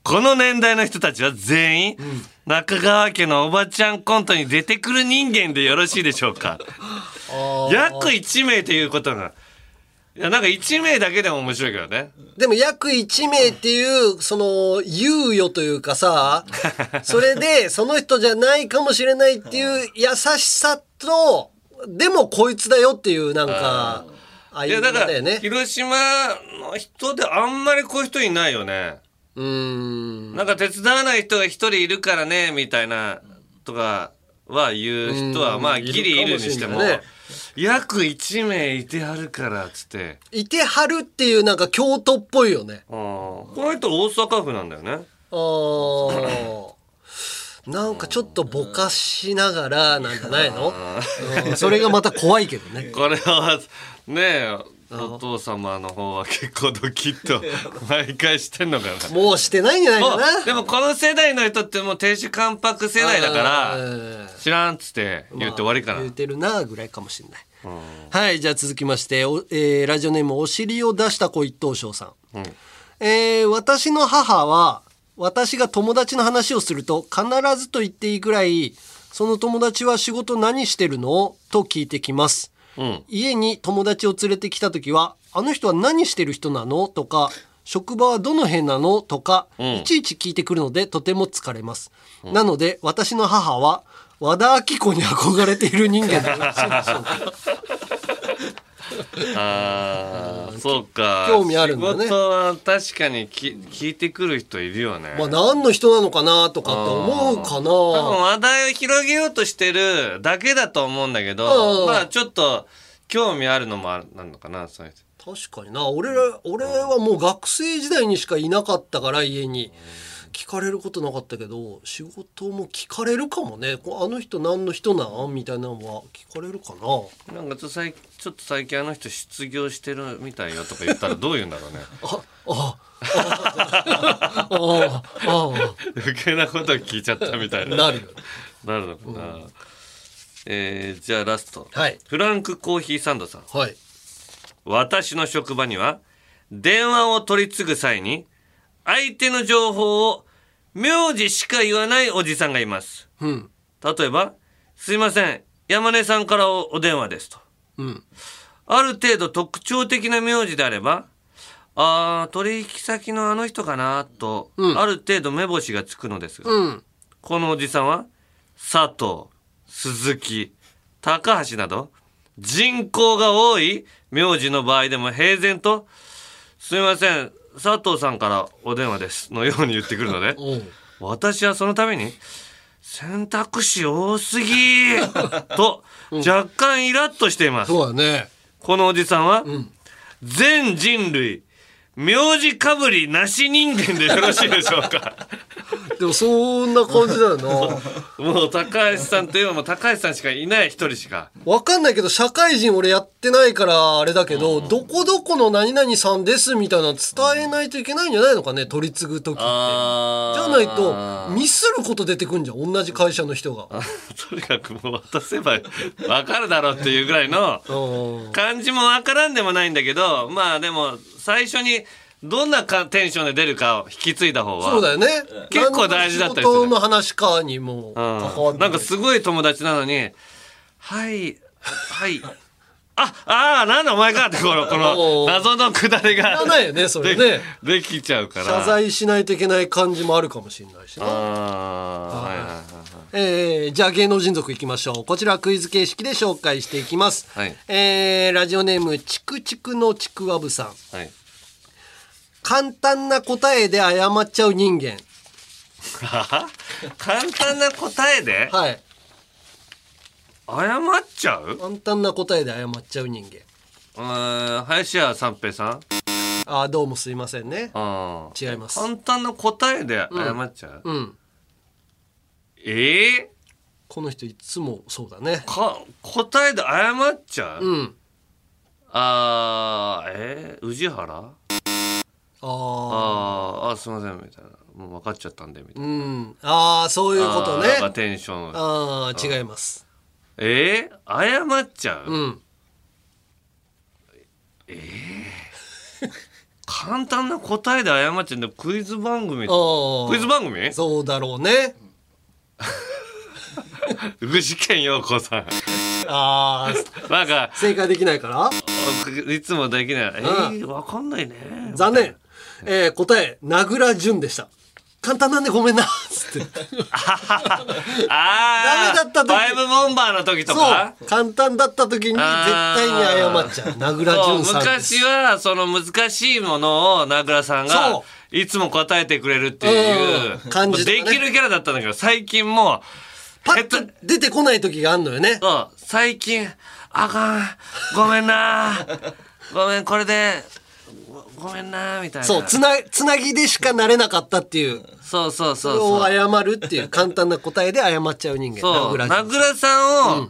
この年代の人たちは全員、中川家のおばちゃんコントに出てくる人間でよろしいでしょうか約1名ということが。いや、なんか1名だけでも面白いけどね。でも約1名っていう、その、猶予というかさ、*laughs* それで、その人じゃないかもしれないっていう優しさと、でもこいつだよっていう、なんか、ああいや、だから。広島の人であんまりこういう人いないよね。うーん。なんか手伝わない人が一人いるからね、みたいな、とかは言う人は、うんまあ、ギリいるにしても約1名いてはるから、つって。いてはるっていうなんか京都っぽいよね。うんこの人大阪府なんだよね。あーなんかちょっとぼかしながらなんじゃないの、うんそれがまた怖いけどね。*laughs* これは、ねえ、お父様の方は結構ドキッと *laughs* 毎回してんのかな。もうしてないんじゃないかもな？うでもこの世代の人ってもう亭主関白世代だから、うん知らんっつって言って終わりかな。言ってるなぐらいかもしれない。はい、じゃあ続きまして、おえーラジオネームお尻を出した子一等賞さん。えー私の母は、私が友達の話をすると必ずと言っていいくらい、その友達は仕事何してるの？と聞いてきます。うん。家に友達を連れてきた時は「あの人は何してる人なの?」とか「職場はどの辺なの?」とか、いちいち聞いてくるのでとても疲れます、なので私の母は和田アキ子に憧れている人間で *laughs* *laughs* ああ、そうか。興味あるんだね。仕事は確かにき聞いてくる人いるよね。まあ何の人なのかなとかって思うか多分な話題を広げようとしてるだけだと思うんだけうど、ん。まあちょっと興味あるのもあるなのかな、そういう。人。確かにな。俺ら俺はもう学生時代にしかいなかったから家に聞かれることなかったけど仕事も聞かれるかもねあの人何の人なん？みたいなのは聞かれるかななんかちょっと最ちょっと最近あの人失業してるみたいよとか言ったらどう言うんだろうね。*laughs* あああああ余計なこと聞いちゃったみたいな。あなるよなるのかな。えー、じゃあラスト。はいフランクコーヒーサンドさん。はい私の職場には電話を取り継ぐ際に相手の情報を名字しか言わないおじさんがいます。うん例えば、すいません、山根さんからおお電話ですと。うんある程度特徴的な名字であれば、あー、取引先のあの人かなと、うんある程度目星がつくのですが、うんこのおじさんは、佐藤、鈴木、高橋など、人口が多い名字の場合でも平然と、すみません、佐藤さんからお電話です、のように言ってくるので、*laughs* 私はそのために、選択肢多すぎ *laughs* と、若干イラッとしています。そうだね。このおじさんは、全人類、名字かぶりなし人間でよろしいでしょうか？*laughs* でもそんな感じだよな。もう高橋さんといえばもう高橋さんしかいない一人しか。わかんないけど社会人俺やってないからあれだけど、どこどこの何々さんですみたいなの伝えないといけないんじゃないのかね取り継ぐ時って。じあゃないとミスること出てくんじゃん同じ会社の人が。とにかくもう渡せばわかるだろうっていうぐらいのうん。感じもわからんでもないんだけど、まあでも最初にどんなかテンションで出るかを引き継いだ方は。そうだよね。結構大事だったりする。何の話かにも関わってうん、なんかすごい友達なのに、はい、はい、あああなんだお前かってこのこの謎のくだりが。いらないよねそれね。でできちゃうから。謝罪しないといけない感じもあるかもしれないしなああえーじゃあ芸能人族いきましょう。こちらはクイズ形式で紹介していきます、はい。えーラジオネームちくちくのちくわぶさん。はい。簡単な答えで謝っちゃう人間。簡単な答えで？はい謝っちゃう？簡単な答えで謝っちゃう人間。うーん林家三平さん？あーどうもすいませんね。あ違います。簡単な答えで謝っちゃう、うん。ええこの人いつもそうだね。か答えで謝っちゃう、うん。あーえー、宇治原？あああーあすいませんみたいな。もう分かっちゃったんでみたいな。うん。ああそういうことね。あテンションああ違いますえー、謝っちゃう、うん。簡単な答えで謝っちゃうんだクイズ番組。クイズ番組？そうだろうね。*laughs* 具志堅用子さん。ああなんか正解できないから？いつもできない。えー、わかんないね。残念、えー、答え名倉潤でした簡単なんでごめんな。つって。ああダメだった時。ファイブボンバーの時とか？そう簡単だった時に絶対に謝っちゃう。名倉潤さん昔はその難しいものを名倉さんがそいつも答えてくれるっていううん。感じだね。できるキャラだったんだけど最近もうパッと出てこない時があんのよね。そう。最近あかん。ごめんな。ごめんこれでごごめんなみたいな。そうつなつなぎでしかなれなかったっていう。そうそうそれそう。そうを謝るっていう簡単な答えで謝っちゃう人間。そう。名名倉さんを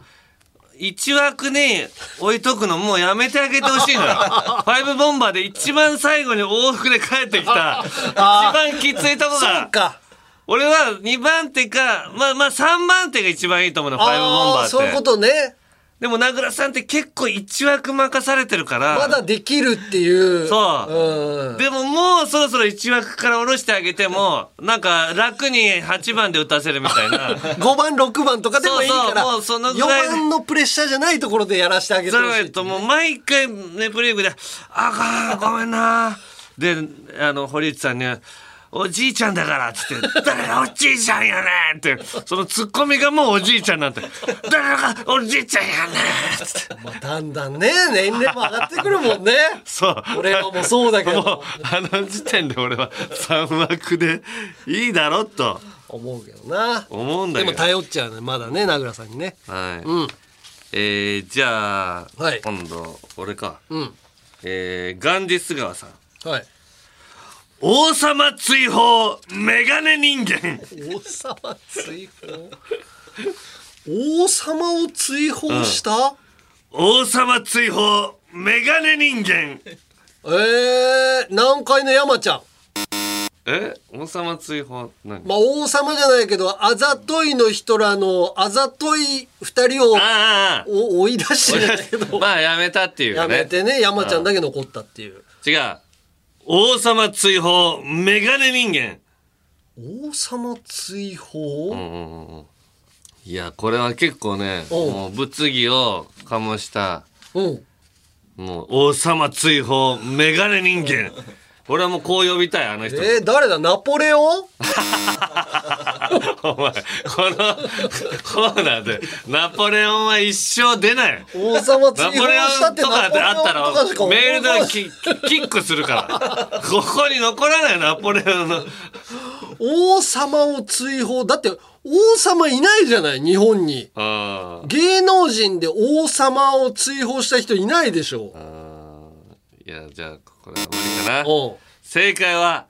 一枠に置いとくのもうやめてあげてほしいのよ。*laughs* ファイブボンバーで一番最後に往復で帰ってきた *laughs* 一番きついとこそうがか。俺は2番手かまあまあ3番手が一番いいと思うのファイブボンバーって。ああそういうことねでも名倉さんって結構一枠任されてるから。まだできるっていう。そう。うん。でももうそろそろ1枠から下ろしてあげてもなんか楽に8番で打たせるみたいな。*laughs* 5番6番とかでもいいから。そうそうもうそのぐらい4番のプレッシャーじゃないところでやらせてあげてそほしいれともう毎回ねプレイグで「あかんごめんな」であの堀内さんに「おじいちゃんだから」っつって「誰がおじいちゃんやねん」ってそのツッコミがもうおじいちゃんになって「誰がおじいちゃんやねん」っつって。まあだんだんね年齢も上がってくるもんね。*laughs* そう。俺らもそうだけもうどあの時点で俺は3枠でいいだろと。思うけどな。でも思うんだけど。頼っちゃうねまだね名倉さんにね。はい、うん。えー、じゃあ、はい。今度俺か。うん。えー、ガンディス川さん。はい王様追放メガネ人間。王様追放？王様を追放した、王様追放メガネ人間。えー、南海の山ちゃん。え王様追放？何、まあ王様じゃないけどあざといの人らのあざとい二人をああお追い出してるけど。*laughs* まあやめたっていうかね。やめてね山ちゃんだけ残ったっていう。違う王様追放メガネ人間。王様追放、うんうんうんいやこれは結構ねもう物議を醸したう。んもう王様追放メガネ人間俺はもうこう呼びたいあの人。えー、誰だ？ナポレオン？*laughs* お前このコーナーでナポレオンは一生出ない。王様追放ナポレオしたってンとかであったナポレオンとかしか思らメールでキキックするから。ここに残らないナポレオンの。王様を追放。だって王様いないじゃない日本に。芸能人で王様を追放した人いないでしょいやじゃあこれは無理かな。正解は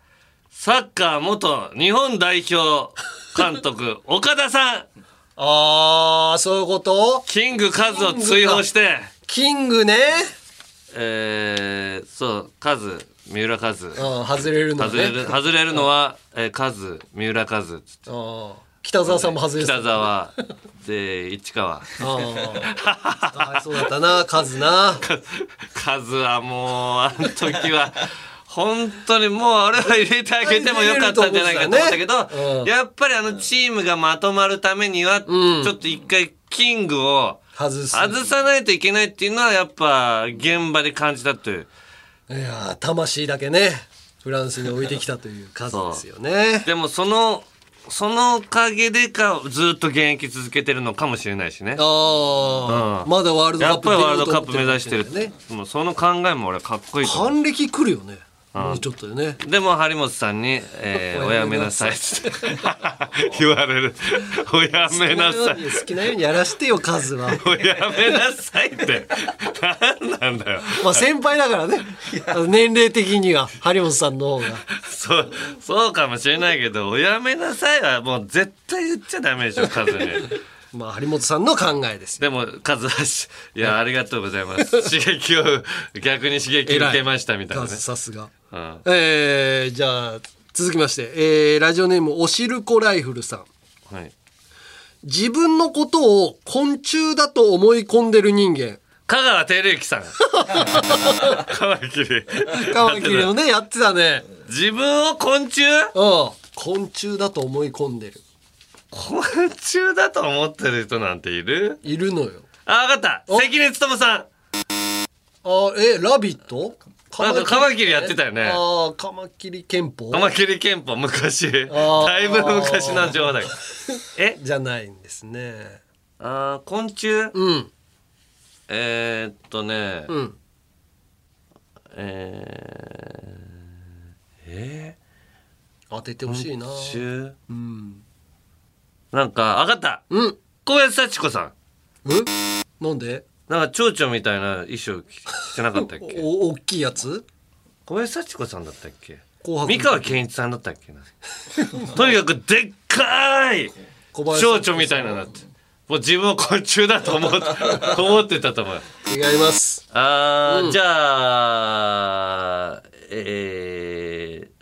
サッカー元日本代表監督 *laughs* 岡田さん。あーそういうこと？キングカズを追放して。キングね。えー、そうカズ三浦カズ。うん外れるのね。外れる外れるのは、*laughs* えー、カズ三浦カズつって。うん北沢さんも外れ北沢。で市川。うんかわいそうだったなカズな。カズはもうあの時は本当にもう俺は入れてあげてもよかったんじゃないかと思ったけど、やっぱりあのチームがまとまるためには、ちょっと一回キングを外さないといけないっていうのはやっぱ現場で感じたという。いやー魂だけねフランスに置いてきたという数ですよね。でもそのそのおかげでかずっと現役続けてるのかもしれないしね。ああ、うん。まだワールドカップやっぱりワールドカップ目指してるねもうその考えも俺かっこいい還暦来るよねもうちょっとでね。でも張本さんに「えーお *laughs* おやめなさい」って。言われる「おやめなさい」好きなようにやらしてよ数は。おやめなさいって。何なんだよ。まあ先輩だからね。年齢的には張本さんの方が。そうそうかもしれないけど「おやめなさい」はもう絶対言っちゃダメでしょカズに。まあ張本さんの考えですよ。でもカズはしいやありがとうございます。刺激を逆に刺激受けましたみたいなね。数さすがうん。えー、じゃあ続きまして、えー、ラジオネームおしるこライフルさん。はい。自分のことを昆虫だと思い込んでる人間。香川照之さん。カマキリカマキリのねやってたね。自分を昆虫？うん。昆虫だと思い込んでる。昆虫だと思ってる人なんている？いるのよ。あ分かった。関根勤さん。あえラビット？なんかカマキリやってたよね。ああカマキリ憲法？カマキリ憲法昔。だー。いぶ昔の情報だけど。*laughs* え？じゃないんですね。あー昆虫？うん。えー、っとね、うん。えー、え当ててほしいな。ー、虫？うん。なんか分かった。うん。小林幸子さん。えなんで？なんか蝶々みたいな衣装着てなかったっけ？お大きいやつ？小林幸子さんだったっけ？三河健一さんだったっけな？とにかくでっかい蝶々みたいなのだって。もう自分を昆虫だと思って *laughs* 思ってたと思う。違います。あー、うん。じゃあえー、えー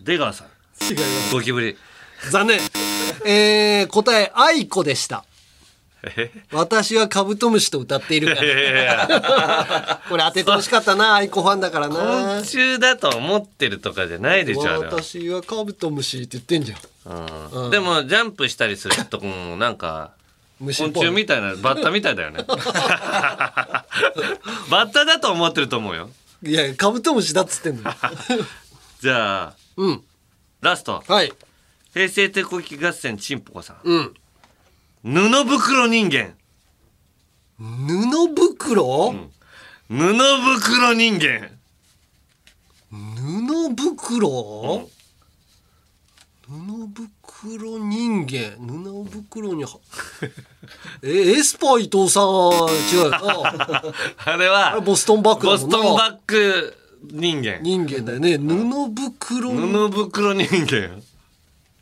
出川さん。違います。ゴキブリ。残念。えー、答え愛子でした。え私はカブトムシと歌っているから。*laughs* これ当ててほしかったな愛子ファンだから昆な虫だと思ってるとかじゃないでしょ私はカブトムシって言ってんじゃん。うん。でもジャンプしたりするとこもなんか昆虫みたいなバッタみたいだよね。*laughs* バッタだと思ってると思うよ。いやカブトムシだっつってんの。よ *laughs* じゃあうん。ラスト。はい。平成手こき合戦ちんぽこさん。うん布袋人間。布袋、布袋人間。布袋、布袋人間。布袋にはえエスパー伊藤さんは違う。*laughs* よなあれはボストンバッグだボストンバッグ人間。人間だよね。布袋布袋人間。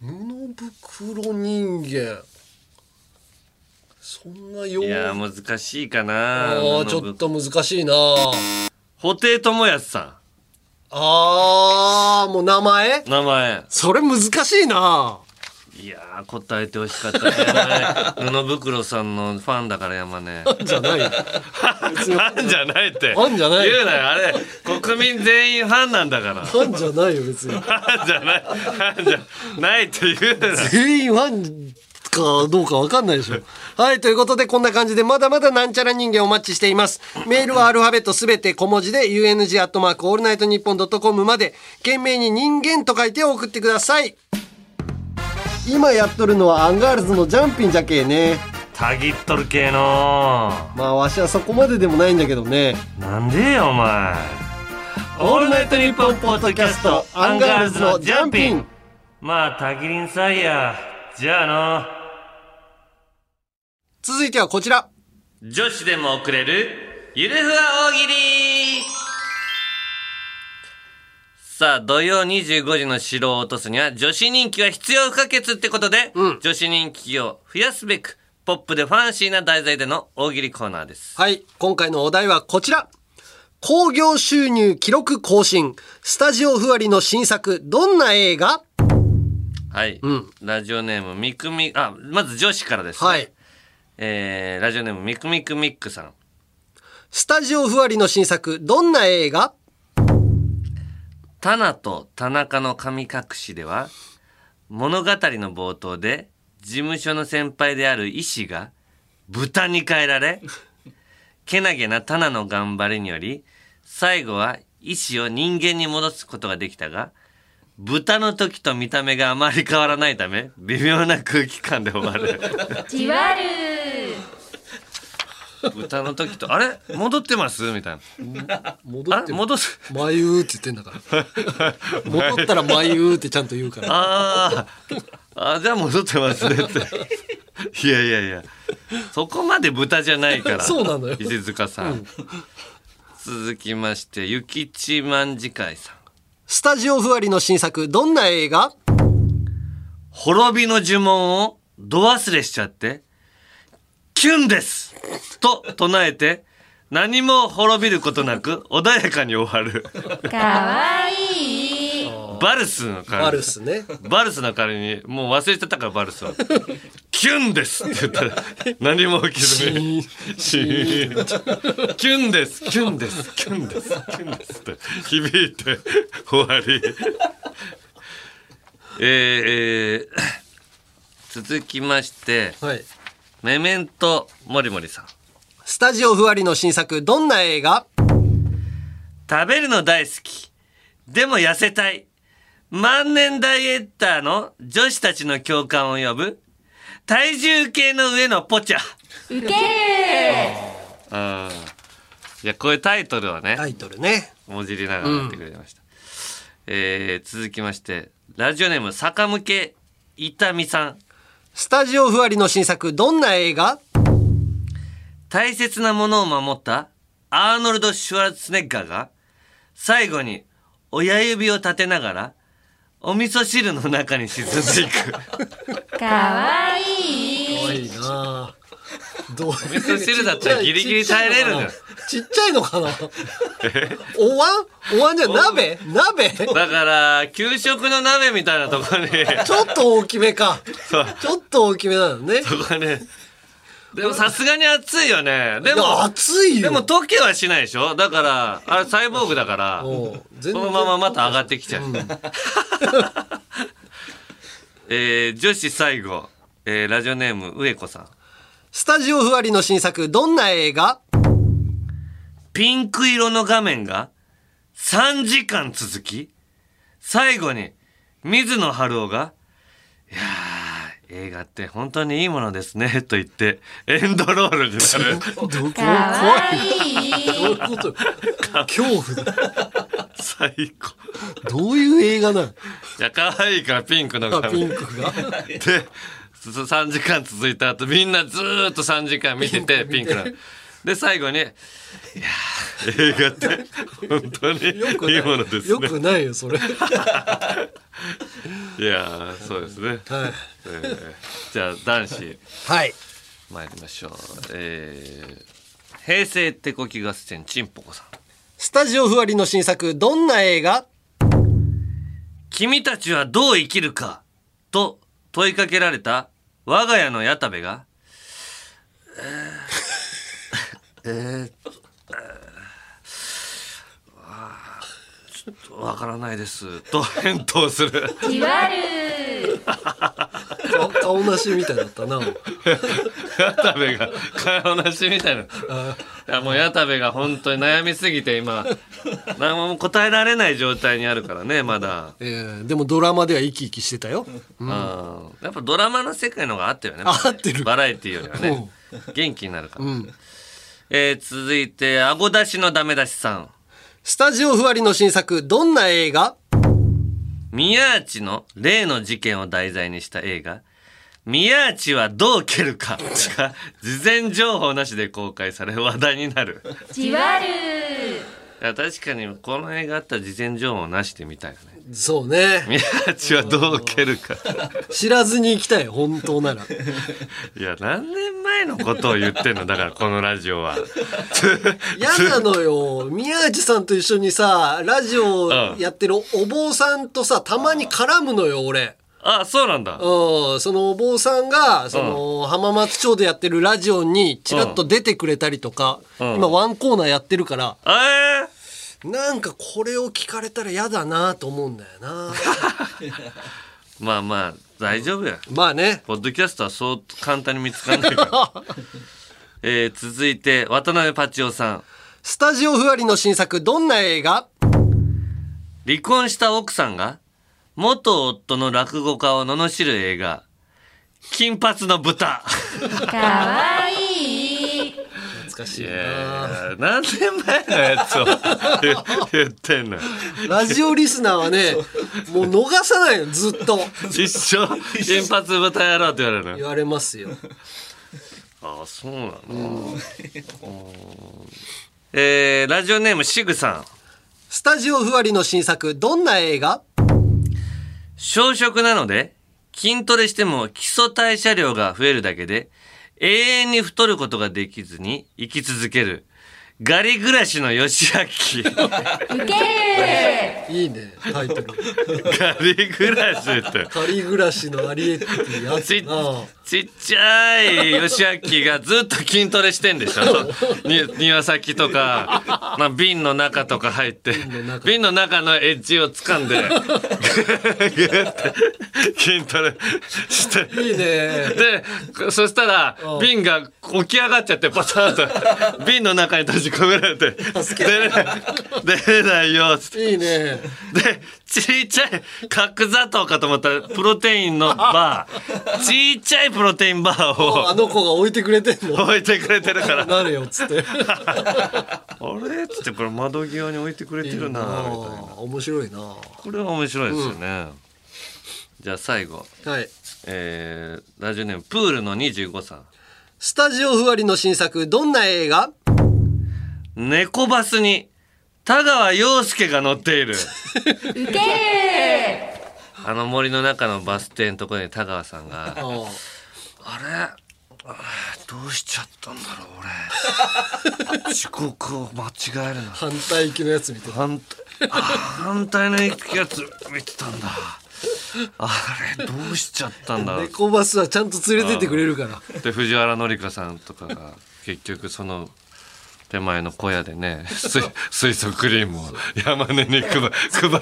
布袋人間そんなよいや難しいかなあーちょっと難しいな。布袋寅泰さあーもう名前？ん名前。それ難しいな。いやー答えてほしかったね *laughs* 布袋さんのファンだから山根じゃない？*laughs* ァンじゃないって。ファンじゃない？言うなよあれ。国民全員ファンなんだから。フファンじゃないよ別に。ァンじゃない？ファンじゃないって言うな全員ファンかどうかわかんないでしょ。はい、ということでこんな感じでまだまだなんちゃら人間お待ちしています。メールはアルファベットすべて小文字で UNG アットマークオールナイトニッポンドットコムまで件名に人間と書いて送ってください。今やっとるのはアンガールズのジャンピンじゃけえね。たぎっとる系のまあわしはそこまででもないんだけどね。なんでよお前オールナイトニッポンポッドキャストアンガールズのジャンピンまあたぎりんさいやじゃあの続いてはこちら。女子でも送れるゆるふわ大喜利さあ土曜25時の城を落とすには女子人気は必要不可欠ってことで、うん女子人気を増やすべくポップでファンシーな題材での大喜利コーナーですはい、今回のお題はこちら。興行収入記録更新。スタジオふわりの新作。どんな映画？はい、んラジオネームみくみあまず女子からです、ねはい。えー、ラジオネームみくみくみっくさんスタジオふわりの新作。どんな映画？タナと田中の神隠しでは物語の冒頭で事務所の先輩である医師が豚に変えられけなげなタナの頑張りにより最後は医師を人間に戻すことができたが豚の時と見た目があまり変わらないため微妙な空気感で終わる。じわる。豚の時とあれ？戻ってます？みたいな。あ戻ってれ？戻す？眉って言ってんだから。戻ったら眉ってちゃんと言うから。あー。あじゃあ戻ってますねって。いやいやいや。そこまで豚じゃないからそうなのよ。石塚さん、続きましてゆきちまんじかいさんスタジオふわりの新作どんな映画？滅びの呪文をど忘れしちゃってキュンです！と唱えて何も滅びることなく穏やかに終わる。かわいいバルスの代わりバルスね。バルスの代わりにもう忘れてたからバルスを *laughs* キュンですって言ったら。何も起きずに。シーン。キュンです。キュンです。キュンです。キュンですって響いて終わり。えーえー続きましてはい。メメントモリモリさん。スタジオふわりの新作どんな映画？食べるの大好き。でも痩せたい万年ダイエッターの女子たちの共感を呼ぶ体重計の上のポチャ。ウケるうん。いやこういうタイトルをねタイトルね。もじりながらやってくれました、えー続きましてラジオネーム坂向け伊丹さん。スタジオふわりの新作どんな映画？大切なものを守ったアーノルド・シュワルツェネッガーが最後に親指を立てながらお味噌汁の中に沈んでいく。*laughs* かわいい。可愛いなどうお味噌汁だったらギリギリ耐えれるのよ。ちっちゃいのかな？お椀？お椀じゃ鍋？鍋？ちだから給食の鍋みたいなところに。ょっと大きめか。ちょっと大きめなのね。そこにでもさすがに熱いよね。でも熱いよ。でも溶けはしないでしょ？だからあれサイボーグだからおう全然。そのまままた上がってきちゃう、*laughs* えー女子最後、えーラジオネーム上子さん。スタジオふわりの新作どんな映画？ピンク色の画面が3時間続き。最後に水野晴夫が「いやー映画って本当にいいものですね」*laughs* と言ってエンドロールになる。どかわいいどうい。うこと恐怖。だ最高。どういう映画なの？いや可愛いからピンクのあピンクが。で3時間続いた後みんなずーっと3時間見てて *laughs* ピンクなの。で最後に「いやー映画って本当によくない。いいものですよねくないよそれ。は *laughs* いやーそうですね、えーじゃあ男子。はい。参りましょう、えー平成手こき合戦ちんぽこさん。スタジオふわりの新作どんな映画？君たちはどう生きるかと問いかけられた我が家の矢田部が、*laughs* えー、えーあーちょっとわからないです。と返答する。じわる。顔顔なしみたいだったな。矢田部が顔なしみたいな。いやもう矢田部が本当に悩みすぎて今。何も答えられない状態にあるからねまだ。えーでもドラマでは生き生きしてたよ。うん。やっぱドラマの世界の方が合ってるよね合ってる。バラエティーよりはね。元気になるから、ん。えー続いてあご出しのダメ出しさんスタジオふわりの新作どんな映画？宮内の例の事件を題材にした映画。宮内はどう蹴るか。が事前情報なしで公開され話題になる。じわる。いや確かにこの映画あったら事前情報なしで見たいよねそうね。宮内はどう蹴るか。知らずに行きたい本当なら。*laughs* いや何年前のことを言ってんの？だからこのラジオは。*laughs* 嫌なのよ。宮内さんと一緒にさラジオやってるお坊さんとさたまに絡むのよ俺。あそうなんだ。うん、そのお坊さんがその、浜松町でやってるラジオにちらっと出てくれたりとか、うん。今ワンコーナーやってるから。えー、なんかこれを聞かれたら嫌だなと思うんだよな。*laughs* まあまあ大丈夫や。まあね。ポッドキャストはそう簡単に見つかんないから、*laughs* えー続いて渡辺パチオさん。スタジオふわりの新作どんな映画？離婚した奥さんが元夫の落語家を罵る映画「金髪の豚」かわいい。懐かしいいなや何年前のやつを言 *laughs* 言ってんのラジオリスナーはねもう逃さないよずっと。一生金髪豚やろうって言われるの。言われますよ。ああそうなの、えー、ラジオネームシグさん。スタジオふわりの新作どんな映画？小食なので筋トレしても基礎代謝量が増えるだけで永遠に太ることができずに生き続ける。ガリ暮らしの吉明ウケるいいねタイトル。ガリ暮らしって。仮暮らしのアリエッティやちつなちっちゃい。吉明がずっと筋トレしてんでしょ。*laughs* に庭先とか、まあ、瓶の中とか入って。瓶の中。のエッジを掴んで。*laughs* グーって筋トレして。いいね。でそしたら瓶が起き上がっちゃってパターンと。瓶の中に閉じ込められて。出れない。出れないよっつって。いいね。でちっちゃい角砂糖かと思ったらプロテインのバー。*laughs* ちっちゃいプロテインバーを。あの子が置いてくれてんの？置いてくれてるから。なるよっつって。*laughs* あれ？っつってこれ窓際に置いてくれてるなみたいな。あ面白いなこれは面白いですよね、じゃあ最後。はい。えー、ラジオネームプールの25さん。スタジオふわりの新作どんな映画？猫バスに田川陽介が乗っている。ウケる。あの森の中のバス停のところに田川さんがああれ？どうしちゃったんだろう俺。*laughs* 時刻を間違えるな。反対行きのやつ見て。反反対のやつ見てたんだ。あれどうしちゃったんだろう。猫バスはちゃんと連れてってくれるから。で藤原紀香さんとかが結局その手前の小屋でね水水素クリームを山根に配配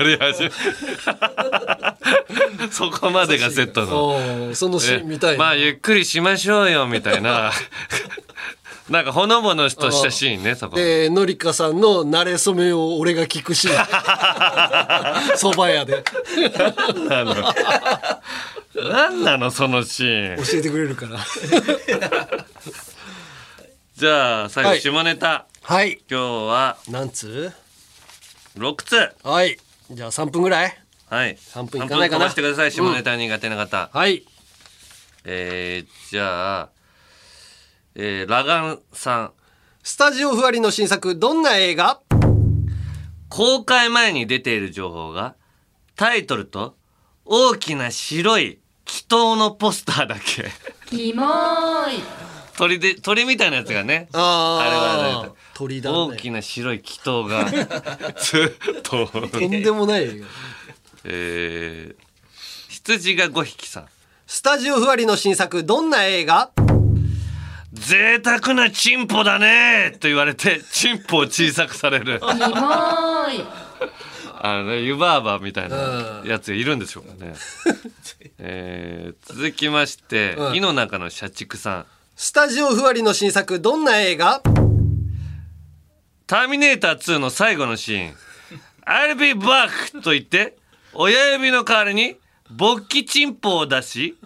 り始め *laughs* そこまでがセットの。そのシーン見たいな。まあゆっくりしましょうよみたいな。*laughs* なんかほのぼのとしたシーンねそこ。でのりかさんの慣れ初めを俺が聞くシーン。*laughs* 蕎麦屋で。なの。何なのそのシーン。教えてくれるからじゃあ最後はい。下ネタ、はい。今日は何通6つ。はい。じゃあ3分ぐらい？はい。3分いかないかな？してください下ネタ苦手な方、はい。えー、じゃあ、えー、ラガンさん。スタジオふわりの新作どんな映画？公開前に出ている情報がタイトルと大きな白い祈祷のポスターだけ。キモーい鳥で鳥みたいなやつがねああれはあね鳥だね。大きな白い祈祷が *laughs* ずっと、とんでもない映画えー、羊が5匹さん。スタジオふわりの新作どんな映画？贅沢なチンポだねと言われてチンポを小さくされる。あのね湯婆婆みたいなうん。やついるんでしょうかね、*laughs* えー、続きまして、うん。井の中の社畜さんスタジオふわりの新作どんな映画？ターミネーター2の最後のシーン。I'll be back と言って親指の代わりに勃起チンポを出し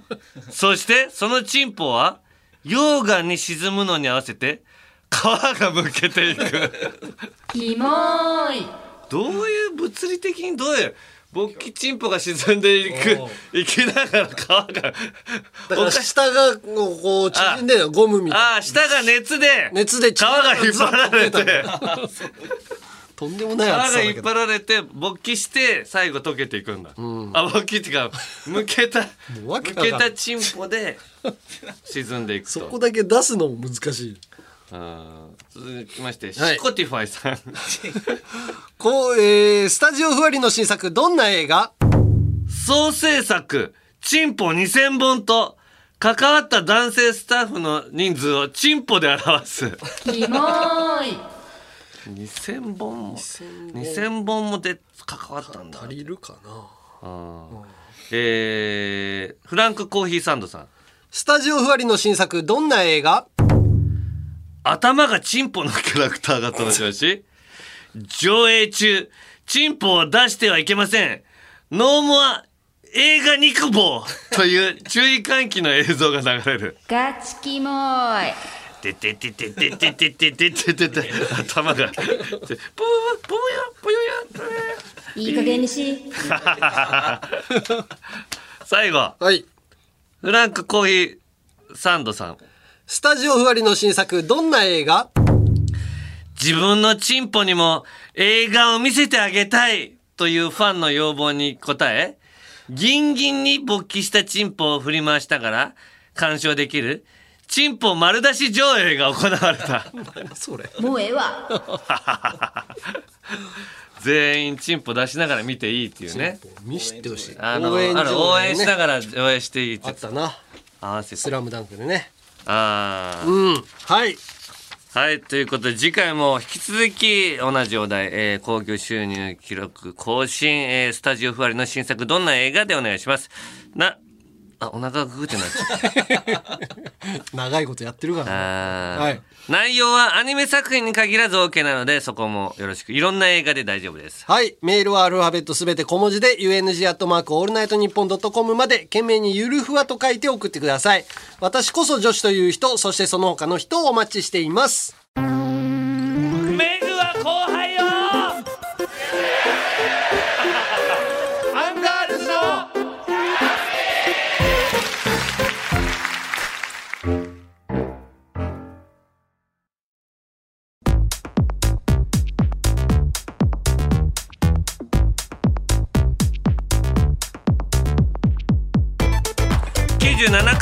そしてそのチンポは溶岩に沈むのに合わせて皮がむけていく。キモーい。どういう物理的にどういう勃起チンポが沈んでいくいきながら皮がだから下がこう縮んでるのゴムみたいな。ああ下が熱で熱で皮が引っ張られて。*laughs* とんでもない皮が引っ張られて勃起して最後溶けていくんだ、あ勃起っていうかむけたむけたチンポで沈んでいくと。そこだけ出すのも難しい。うん続きまして、はい。シコティファイさん。*laughs* こう、えー、スタジオふわりの新作どんな映画？総制作チンポ2000本と関わった男性スタッフの人数をチンポで表す。キモーい2000本も2000本。もで関わったんだ。足りるかな？えーフランクコーヒーサンドさん。スタジオふわりの新作どんな映画？頭がチンポのキャラクターが登場し上映中。チンポを出してはいけません。ノーモア映画肉棒。という注意喚起の映像が流れる。ガチキモーい。てててててててててててて頭が。ポヨポヨヤポヨヤいい加減にし。*laughs* 最後。はい。フランクコーヒーサンドさんスタジオふわりの新作どんな映画？自分のチンポにも映画を見せてあげたいというファンの要望に応えギンギンに勃起したチンポを振り回しながら鑑賞できるチンポ丸出し上映が行われた。それ。もうええわ。*laughs* 全員チンポ出しながら見ていいっていうね。見せてほしい。あのあの応援しながら応援していいってあったな。合わせて。スラムダンクでねああうん。はい。はい、ということで次回も引き続き同じお題、えー、興行収入記録更新、えー、スタジオふわりの新作どんな映画でお願いします。な、あ、お腹がグーってなっちゃった。*laughs* 長いことやってるからあーはい内容はアニメ作品に限らず OK なのでそこもよろしくいろんな映画で大丈夫ですはい。メールはアルファベットすべて小文字で、UNG アットマークオールナイトニッポンドットコムまで、件名にゆるふわと書いて送ってください。私こそ女子という人、そしてその他の人をお待ちしています。メグは後輩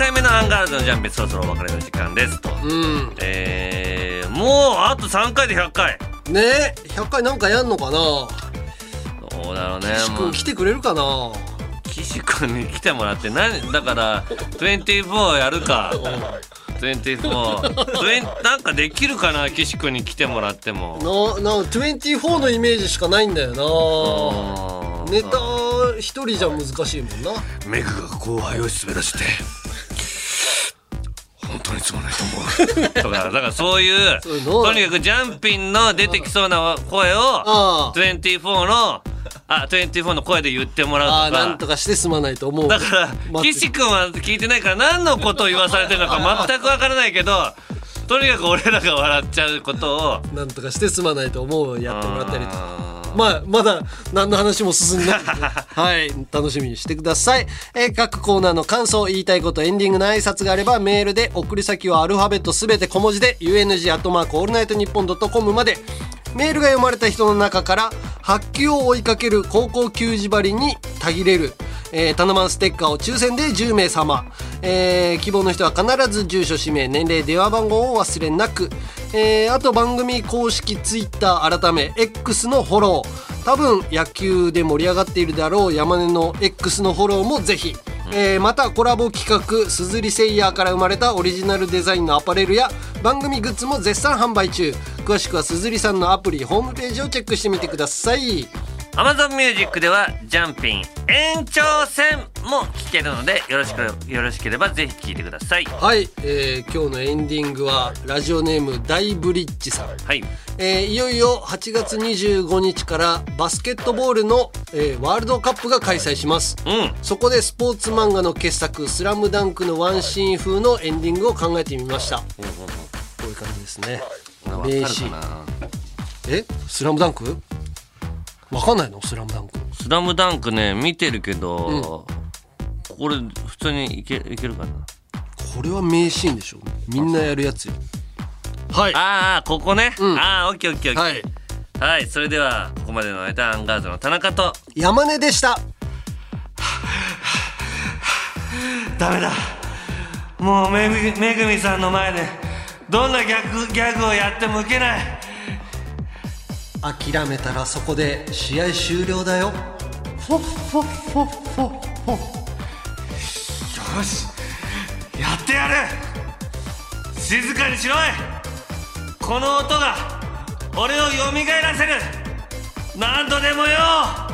回目のアンガールズのジャンピンそろそろお別れの時間ですと、うん。えー、もうあと3回で100回ねえ、100回なんかやんのかな？どうだろうね岸君来てくれるかな？岸君に来てもらって何だから24やるか。24 20なんかできるかな？岸君に来てもらっても。な、な、24のイメージしかないんだよな。ネタ一人じゃ難しいもんな。メグが後輩を滑らせて本当につまんないと思う *laughs* とかだからそういうとにかくジャンピンの出てきそうな声をああ。24のあ24の声で言ってもらああ、うとかなんとかしてすまないと思う。だから岸君は聞いてないから何のことを言わされてるのか全くわからないけどとにかく俺らが笑っちゃうことをなんとかしてすまないと思うやってもらったりと。まあ、まだ何の話も進んでない *laughs* はい、楽しみにしてください。えー各コーナーの感想、言いたいこと、エンディングの挨拶があれば、メールで、送り先はアルファベットすべて小文字で、UNG アットマークオールナイトニッポンドットコムまで、メールが読まれた人の中から、白球を追いかける高校球児ばりにたぎれる、えー、タナマンステッカーを抽選で10名様、えー希望の人は必ず住所氏名年齢電話番号を忘れなく、えーあと番組公式ツイッター改め X のフォロー。多分野球で盛り上がっているであろう山根の X のフォローもぜひ、えーまたコラボ企画すずりセイヤーから生まれたオリジナルデザインのアパレルや番組グッズも絶賛販売中。詳しくはすずりさんのアプリホームページをチェックしてみてください。Amazon Music ではジャンピン延長戦も聴けるのでよろしくよろしければぜひ聴いてください。はい、えー今日のエンディングはラジオネーム大ブリッジさん。はい。えーいよいよ8月25日からバスケットボールの、えーワールドカップが開催します。うん。そこでスポーツ漫画の傑作「スラムダンクのワンシーン風のエンディングを考えてみました。こういう感じですね。名詞かな？え？スラムダンク？わかんないの？スラムダンク。スラムダンクね見てるけど、これ普通にいけいけるかな？これは名シーンでしょ。みんなやるやつよ。はい。ああここね、うん。ああオッケーオッケーオッはいケー。はい。それではここまでの間アンガールズの田中と。山根でした。ダメだ。もうめぐめぐみさんの前でどんなギャグギャグをやってもウケない諦めたらそこで試合終了だよ。フォッフォッフォッフォッフォッよしやってやる静かにしろいこの音が俺を蘇らせる何度でもよ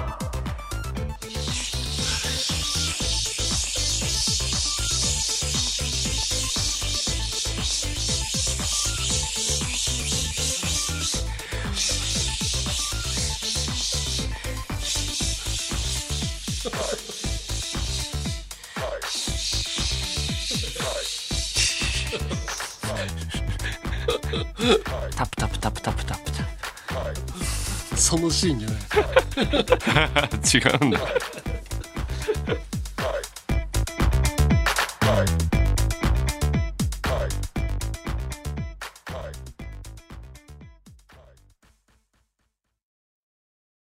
タプタプタプタプタプタ。そのシーンじゃない。*laughs* 違うんだ